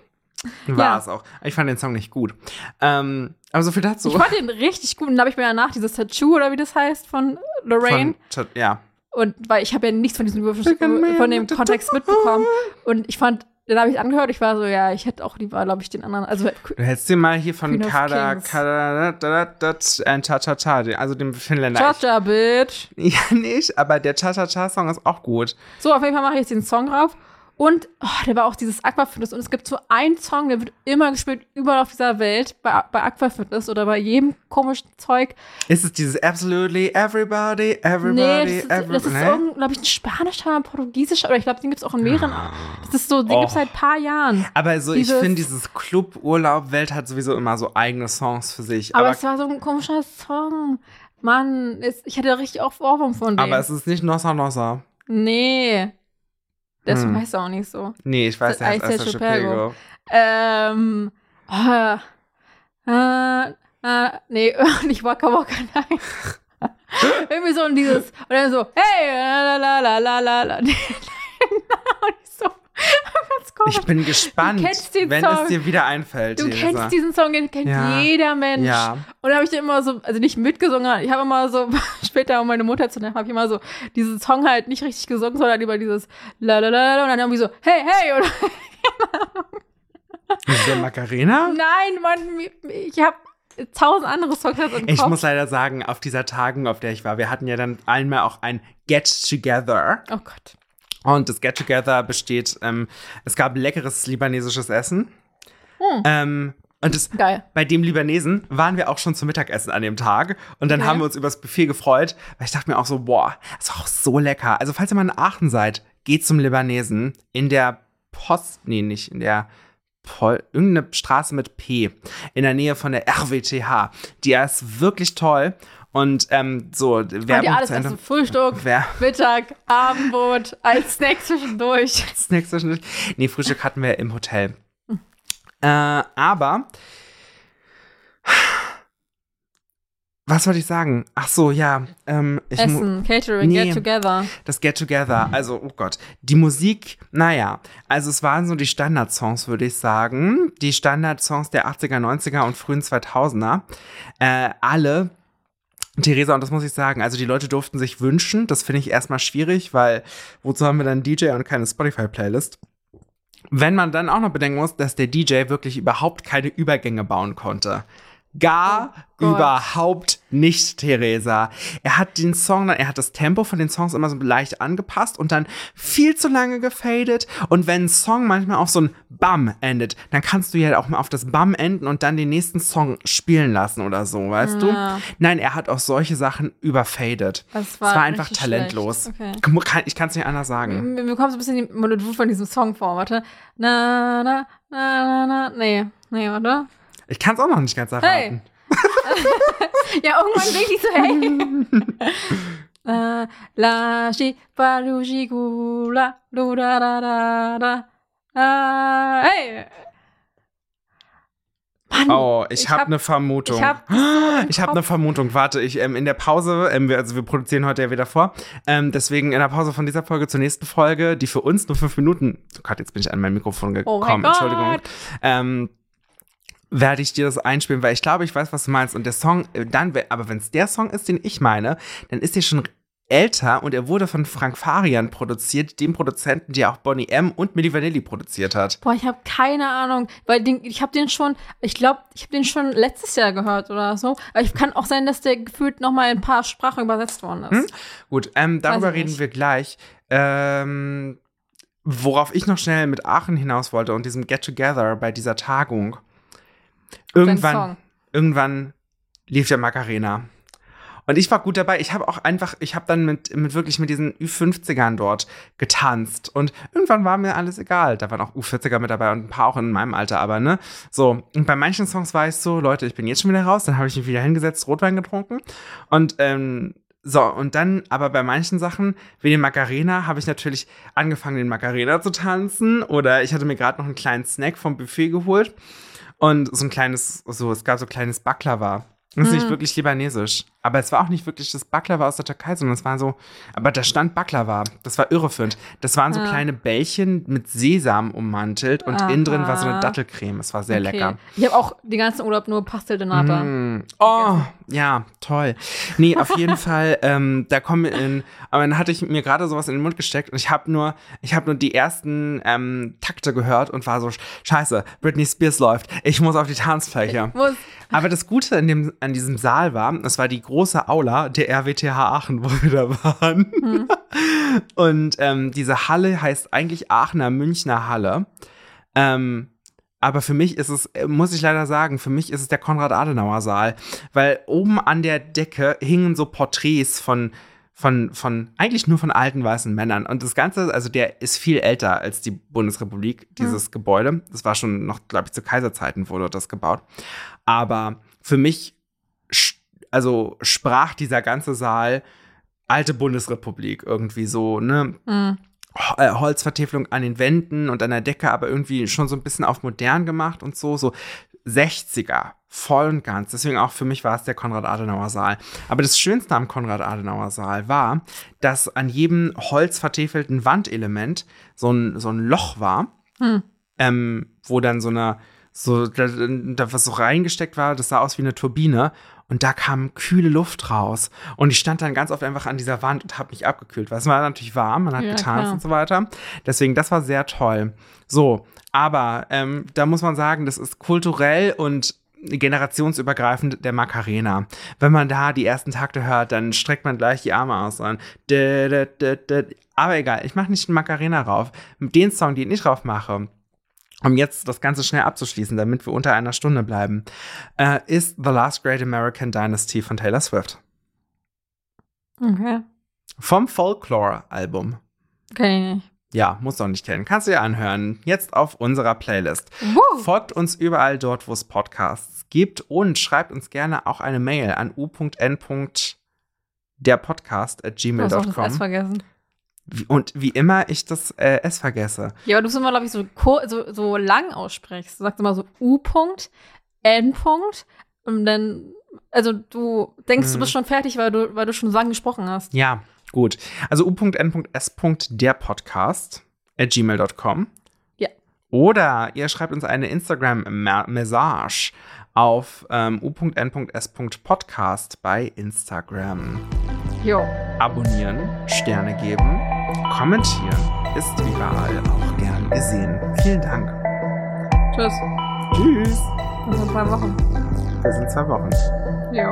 War es auch. Ich fand den Song nicht gut. Ähm, aber so viel dazu. Ich fand den richtig gut. Und dann habe ich mir danach dieses Tattoo oder wie das heißt von Lorraine. Von, ja. Und weil ich habe ja nichts von diesem Eurovision, von dem Kontext mitbekommen. Und ich fand, dann habe ich angehört, ich war so, ja, ich hätte auch lieber, glaube ich, den anderen. Also Du hättest dir mal hier von Kada. Kada, da, da, da, Cha Cha, also dem Finnländer. Cha-Cha, bitch. Ja, nicht, aber der Cha Cha Cha Song ist auch gut. So, auf jeden Fall mache ich jetzt den Song drauf. Und oh, der war auch dieses Aquafitness. Und es gibt so einen Song, der wird immer gespielt, überall auf dieser Welt, bei, bei Aquafitness oder bei jedem komischen Zeug. Ist es dieses Absolutely Everybody, Everybody, Nee, das ist, Everybody? das ist nee? glaube ich, ein spanischer, ein portugiesischer, oder ich glaube, den gibt es auch in mehreren. Ah. Das ist so, den Oh. gibt es seit ein paar Jahren. Aber so, ich Dieses- finde, dieses Club-Urlaub-Welt hat sowieso immer so eigene Songs für sich. Aber, Aber, es war so ein komischer Song. Mann, es, ich hatte richtig auch Ohrwurm von dem. aber es ist nicht Nossa Nossa. nee. Das Hm. heißt auch nicht so. Nee, ich weiß, der heißt. Chapego. Ähm. Oh, äh, äh, nee, nicht Waka Waka, nein. Irgendwie so in dieses, und dann so, hey, la la la la la la. Nein, ich komisch. Ich bin gespannt, den wenn Song. es dir wieder einfällt. Du Theresa. kennst diesen Song, den kennt Ja. jeder Mensch. Ja. Und da habe ich dann immer so, also nicht mitgesungen, ich habe immer so, später um meine Mutter zu nennen, habe ich immer so diesen Song halt nicht richtig gesungen, sondern lieber dieses la la la und dann irgendwie so, hey, hey, oder Ist der Macarena? nein, Mann, ich habe tausend andere Songs im Ich Kopf. muss leider sagen, auf dieser Tagung, auf der ich war, wir hatten ja dann einmal auch ein Get Together. oh Gott. Und das Get Together besteht, ähm, es gab leckeres libanesisches Essen. Hm. Ähm, und das, Geil. bei dem Libanesen waren wir auch schon zum Mittagessen an dem Tag. Und dann Okay. haben wir uns über das Buffet gefreut, weil ich dachte mir auch so, boah, das ist auch so lecker. Also falls ihr mal in Aachen seid, geht zum Libanesen in der Post, nee, nicht in der Pol irgendeine Straße mit P in der Nähe von der RWTH. Die ist wirklich toll. Und ähm, so, Werbung alles zu Ende. also Frühstück, Wer Mittag, Abendbrot, als Snack zwischendurch. Snacks zwischendurch. Nee, Frühstück hatten wir im Hotel. Äh, aber. Was wollte ich sagen? Ach so, ja. Ähm, Essen, Catering, Nee. Get Together. das Get Together. Also, oh Gott. Die Musik, naja. Also, es waren so die Standardsongs, würde ich sagen. Die Standardsongs der 80er, 90er und frühen 2000er. Äh, alle. Theresa, und das muss ich sagen, also die Leute durften sich wünschen. Das finde ich erstmal schwierig, weil wozu haben wir dann DJ und keine Spotify-Playlist? Wenn man dann auch noch bedenken muss, dass der DJ wirklich überhaupt keine Übergänge bauen konnte. Gar Oh überhaupt nicht, Theresa. Er hat den Song, dann- er hat das Tempo von den Songs immer so leicht angepasst und dann viel zu lange gefadet. Und wenn ein Song manchmal auf so ein Bam endet, dann kannst du ja auch mal auf das Bam enden und dann den nächsten Song spielen lassen oder so, weißt Ja. du? Nein, er hat auch solche Sachen überfadet. Das Es war war einfach talentlos. Okay. Ich kann es nicht anders sagen. Mir, mir kommt so ein bisschen die Melodie von diesem Song vor, warte. Na, na, na, na, na. Nee, nee, warte. Ich kann es auch noch nicht ganz erraten. Hey. Ja, irgendwann denke ich so, hey. Äh, La shi palushi gula lu da da da da. Ah, hey. Mann, Oh, ich, Ich habe hab- eine Vermutung. ich hab so habe Kopf. eine Vermutung. Warte, ich ähm, in der Pause, ähm, wir, also wir produzieren heute ja wieder vor. Ähm, deswegen in der Pause von dieser Folge zur nächsten Folge, die für uns nur fünf Minuten. Oh Gott, jetzt bin ich an mein Mikrofon Oh mein gekommen. Gott. Entschuldigung. Ähm, werde ich dir das einspielen, weil ich glaube, ich weiß, was du meinst. Und der Song, äh, dann, aber wenn es der Song ist, den ich meine, dann ist der schon älter und er wurde von Frank Farian produziert, dem Produzenten, der auch Bonnie M. und Milli Vanilli produziert hat. Boah, ich habe keine Ahnung, weil den, ich habe den schon, ich glaube, ich habe den schon letztes Jahr gehört oder so. Aber ich kann auch sein, dass der gefühlt noch mal in ein paar Sprachen übersetzt worden ist. Hm? Gut, ähm, darüber reden wir gleich. Ähm, worauf ich noch schnell mit Aachen hinaus wollte und diesem Get Together bei dieser Tagung. Irgendwann, irgendwann lief der Macarena. Und ich war gut dabei. Ich habe auch einfach, ich habe dann mit, mit wirklich mit diesen Ü50ern dort getanzt. Und irgendwann war mir alles egal. Da waren auch U40er mit dabei und ein paar auch in meinem Alter, aber ne? So. Und bei manchen Songs war ich so, Leute, ich bin jetzt schon wieder raus. Dann habe ich mich wieder hingesetzt, Rotwein getrunken. Und ähm, so, und dann, aber bei manchen Sachen, wie den Macarena, habe ich natürlich angefangen, den Macarena zu tanzen. Oder ich hatte mir gerade noch einen kleinen Snack vom Buffet geholt. Und so ein kleines, so, es gab so ein kleines Baklava. Das ist nicht wirklich libanesisch. Aber es war auch nicht wirklich das Baklava aus der Türkei, sondern es war so, aber da stand Baklava. Das war irreführend. Das waren so Ah. kleine Bällchen mit Sesam ummantelt und innen drin war so eine Aha. Dattelcreme. Es war sehr Okay. lecker. Ich habe auch den ganzen Urlaub nur Pastel de Nata. Mm. Oh, ja, toll. Nee, auf jeden Fall, ähm, da kommen wir in, aber dann hatte ich mir gerade sowas in den Mund gesteckt und ich habe nur, ich habe nur die ersten ähm, Takte gehört und war so, scheiße, Britney Spears läuft, ich muss auf die Tanzfläche. Muss. Aber das Gute in dem, an diesem Saal war, es war die große Aula der RWTH Aachen, wo wir da waren. Und ähm, diese Halle heißt eigentlich Aachener Münchner Halle. Ähm, aber für mich ist es, äh, muss ich leider sagen, für mich ist es der Konrad-Adenauer-Saal, weil oben an der Decke hingen so Porträts von von, von, eigentlich nur von alten weißen Männern. Und das Ganze, also der ist viel älter als die Bundesrepublik, dieses mhm. Gebäude. Das war schon noch, glaube ich, zu Kaiserzeiten wurde das gebaut. Aber für mich, also sprach dieser ganze Saal alte Bundesrepublik irgendwie so, ne? Mhm. Holzvertäfelung an den Wänden und an der Decke, aber irgendwie schon so ein bisschen auf modern gemacht und so, so 60er, voll und ganz. Deswegen auch für mich war es der Konrad-Adenauer-Saal. Aber das Schönste am Konrad-Adenauer-Saal war, dass an jedem holzvertäfelten Wandelement so ein, so ein Loch war, hm. ähm, wo dann so eine, so, da, da was so reingesteckt war, das sah aus wie eine Turbine und da kam kühle Luft raus. Und ich stand dann ganz oft einfach an dieser Wand und habe mich abgekühlt, weil es war natürlich warm, man hat ja, getanzt klar. und so weiter. Deswegen, das war sehr toll. So, aber ähm, da muss man sagen, das ist kulturell und generationsübergreifend der Macarena. Wenn man da die ersten Takte hört, dann streckt man gleich die Arme aus an. Aber egal, ich mache nicht einen Macarena rauf. Mit den Song, den ich drauf mache, um jetzt das Ganze schnell abzuschließen, damit wir unter einer Stunde bleiben, äh, ist The Last Great American Dynasty von Taylor Swift. Okay. Vom Folklore-Album. Kenn ich nicht. Ja, muss doch nicht kennen. Kannst du dir anhören. Jetzt auf unserer Playlist. Woo. Folgt uns überall dort, wo es Podcasts gibt und schreibt uns gerne auch eine Mail an u.n.derpodcast at gmail.com. vergessen. Und wie immer ich das äh, S vergesse. Ja, aber du es immer, glaube ich, so, so, so lang aussprichst. Du sagst immer so U.N. Und dann, also du denkst, hm. du bist schon fertig, weil du, weil du schon so lange gesprochen hast. Ja, Gut. Also u.n.s. der Podcast at gmail.com. Ja. Oder ihr schreibt uns eine Instagram-Message auf ähm, u.n.s.podcast bei Instagram. Jo. Abonnieren, Sterne geben, kommentieren ist überall auch gern gesehen. Vielen Dank. Tschüss. Tschüss. Bis in zwei Wochen. Bis in zwei Wochen. Jo.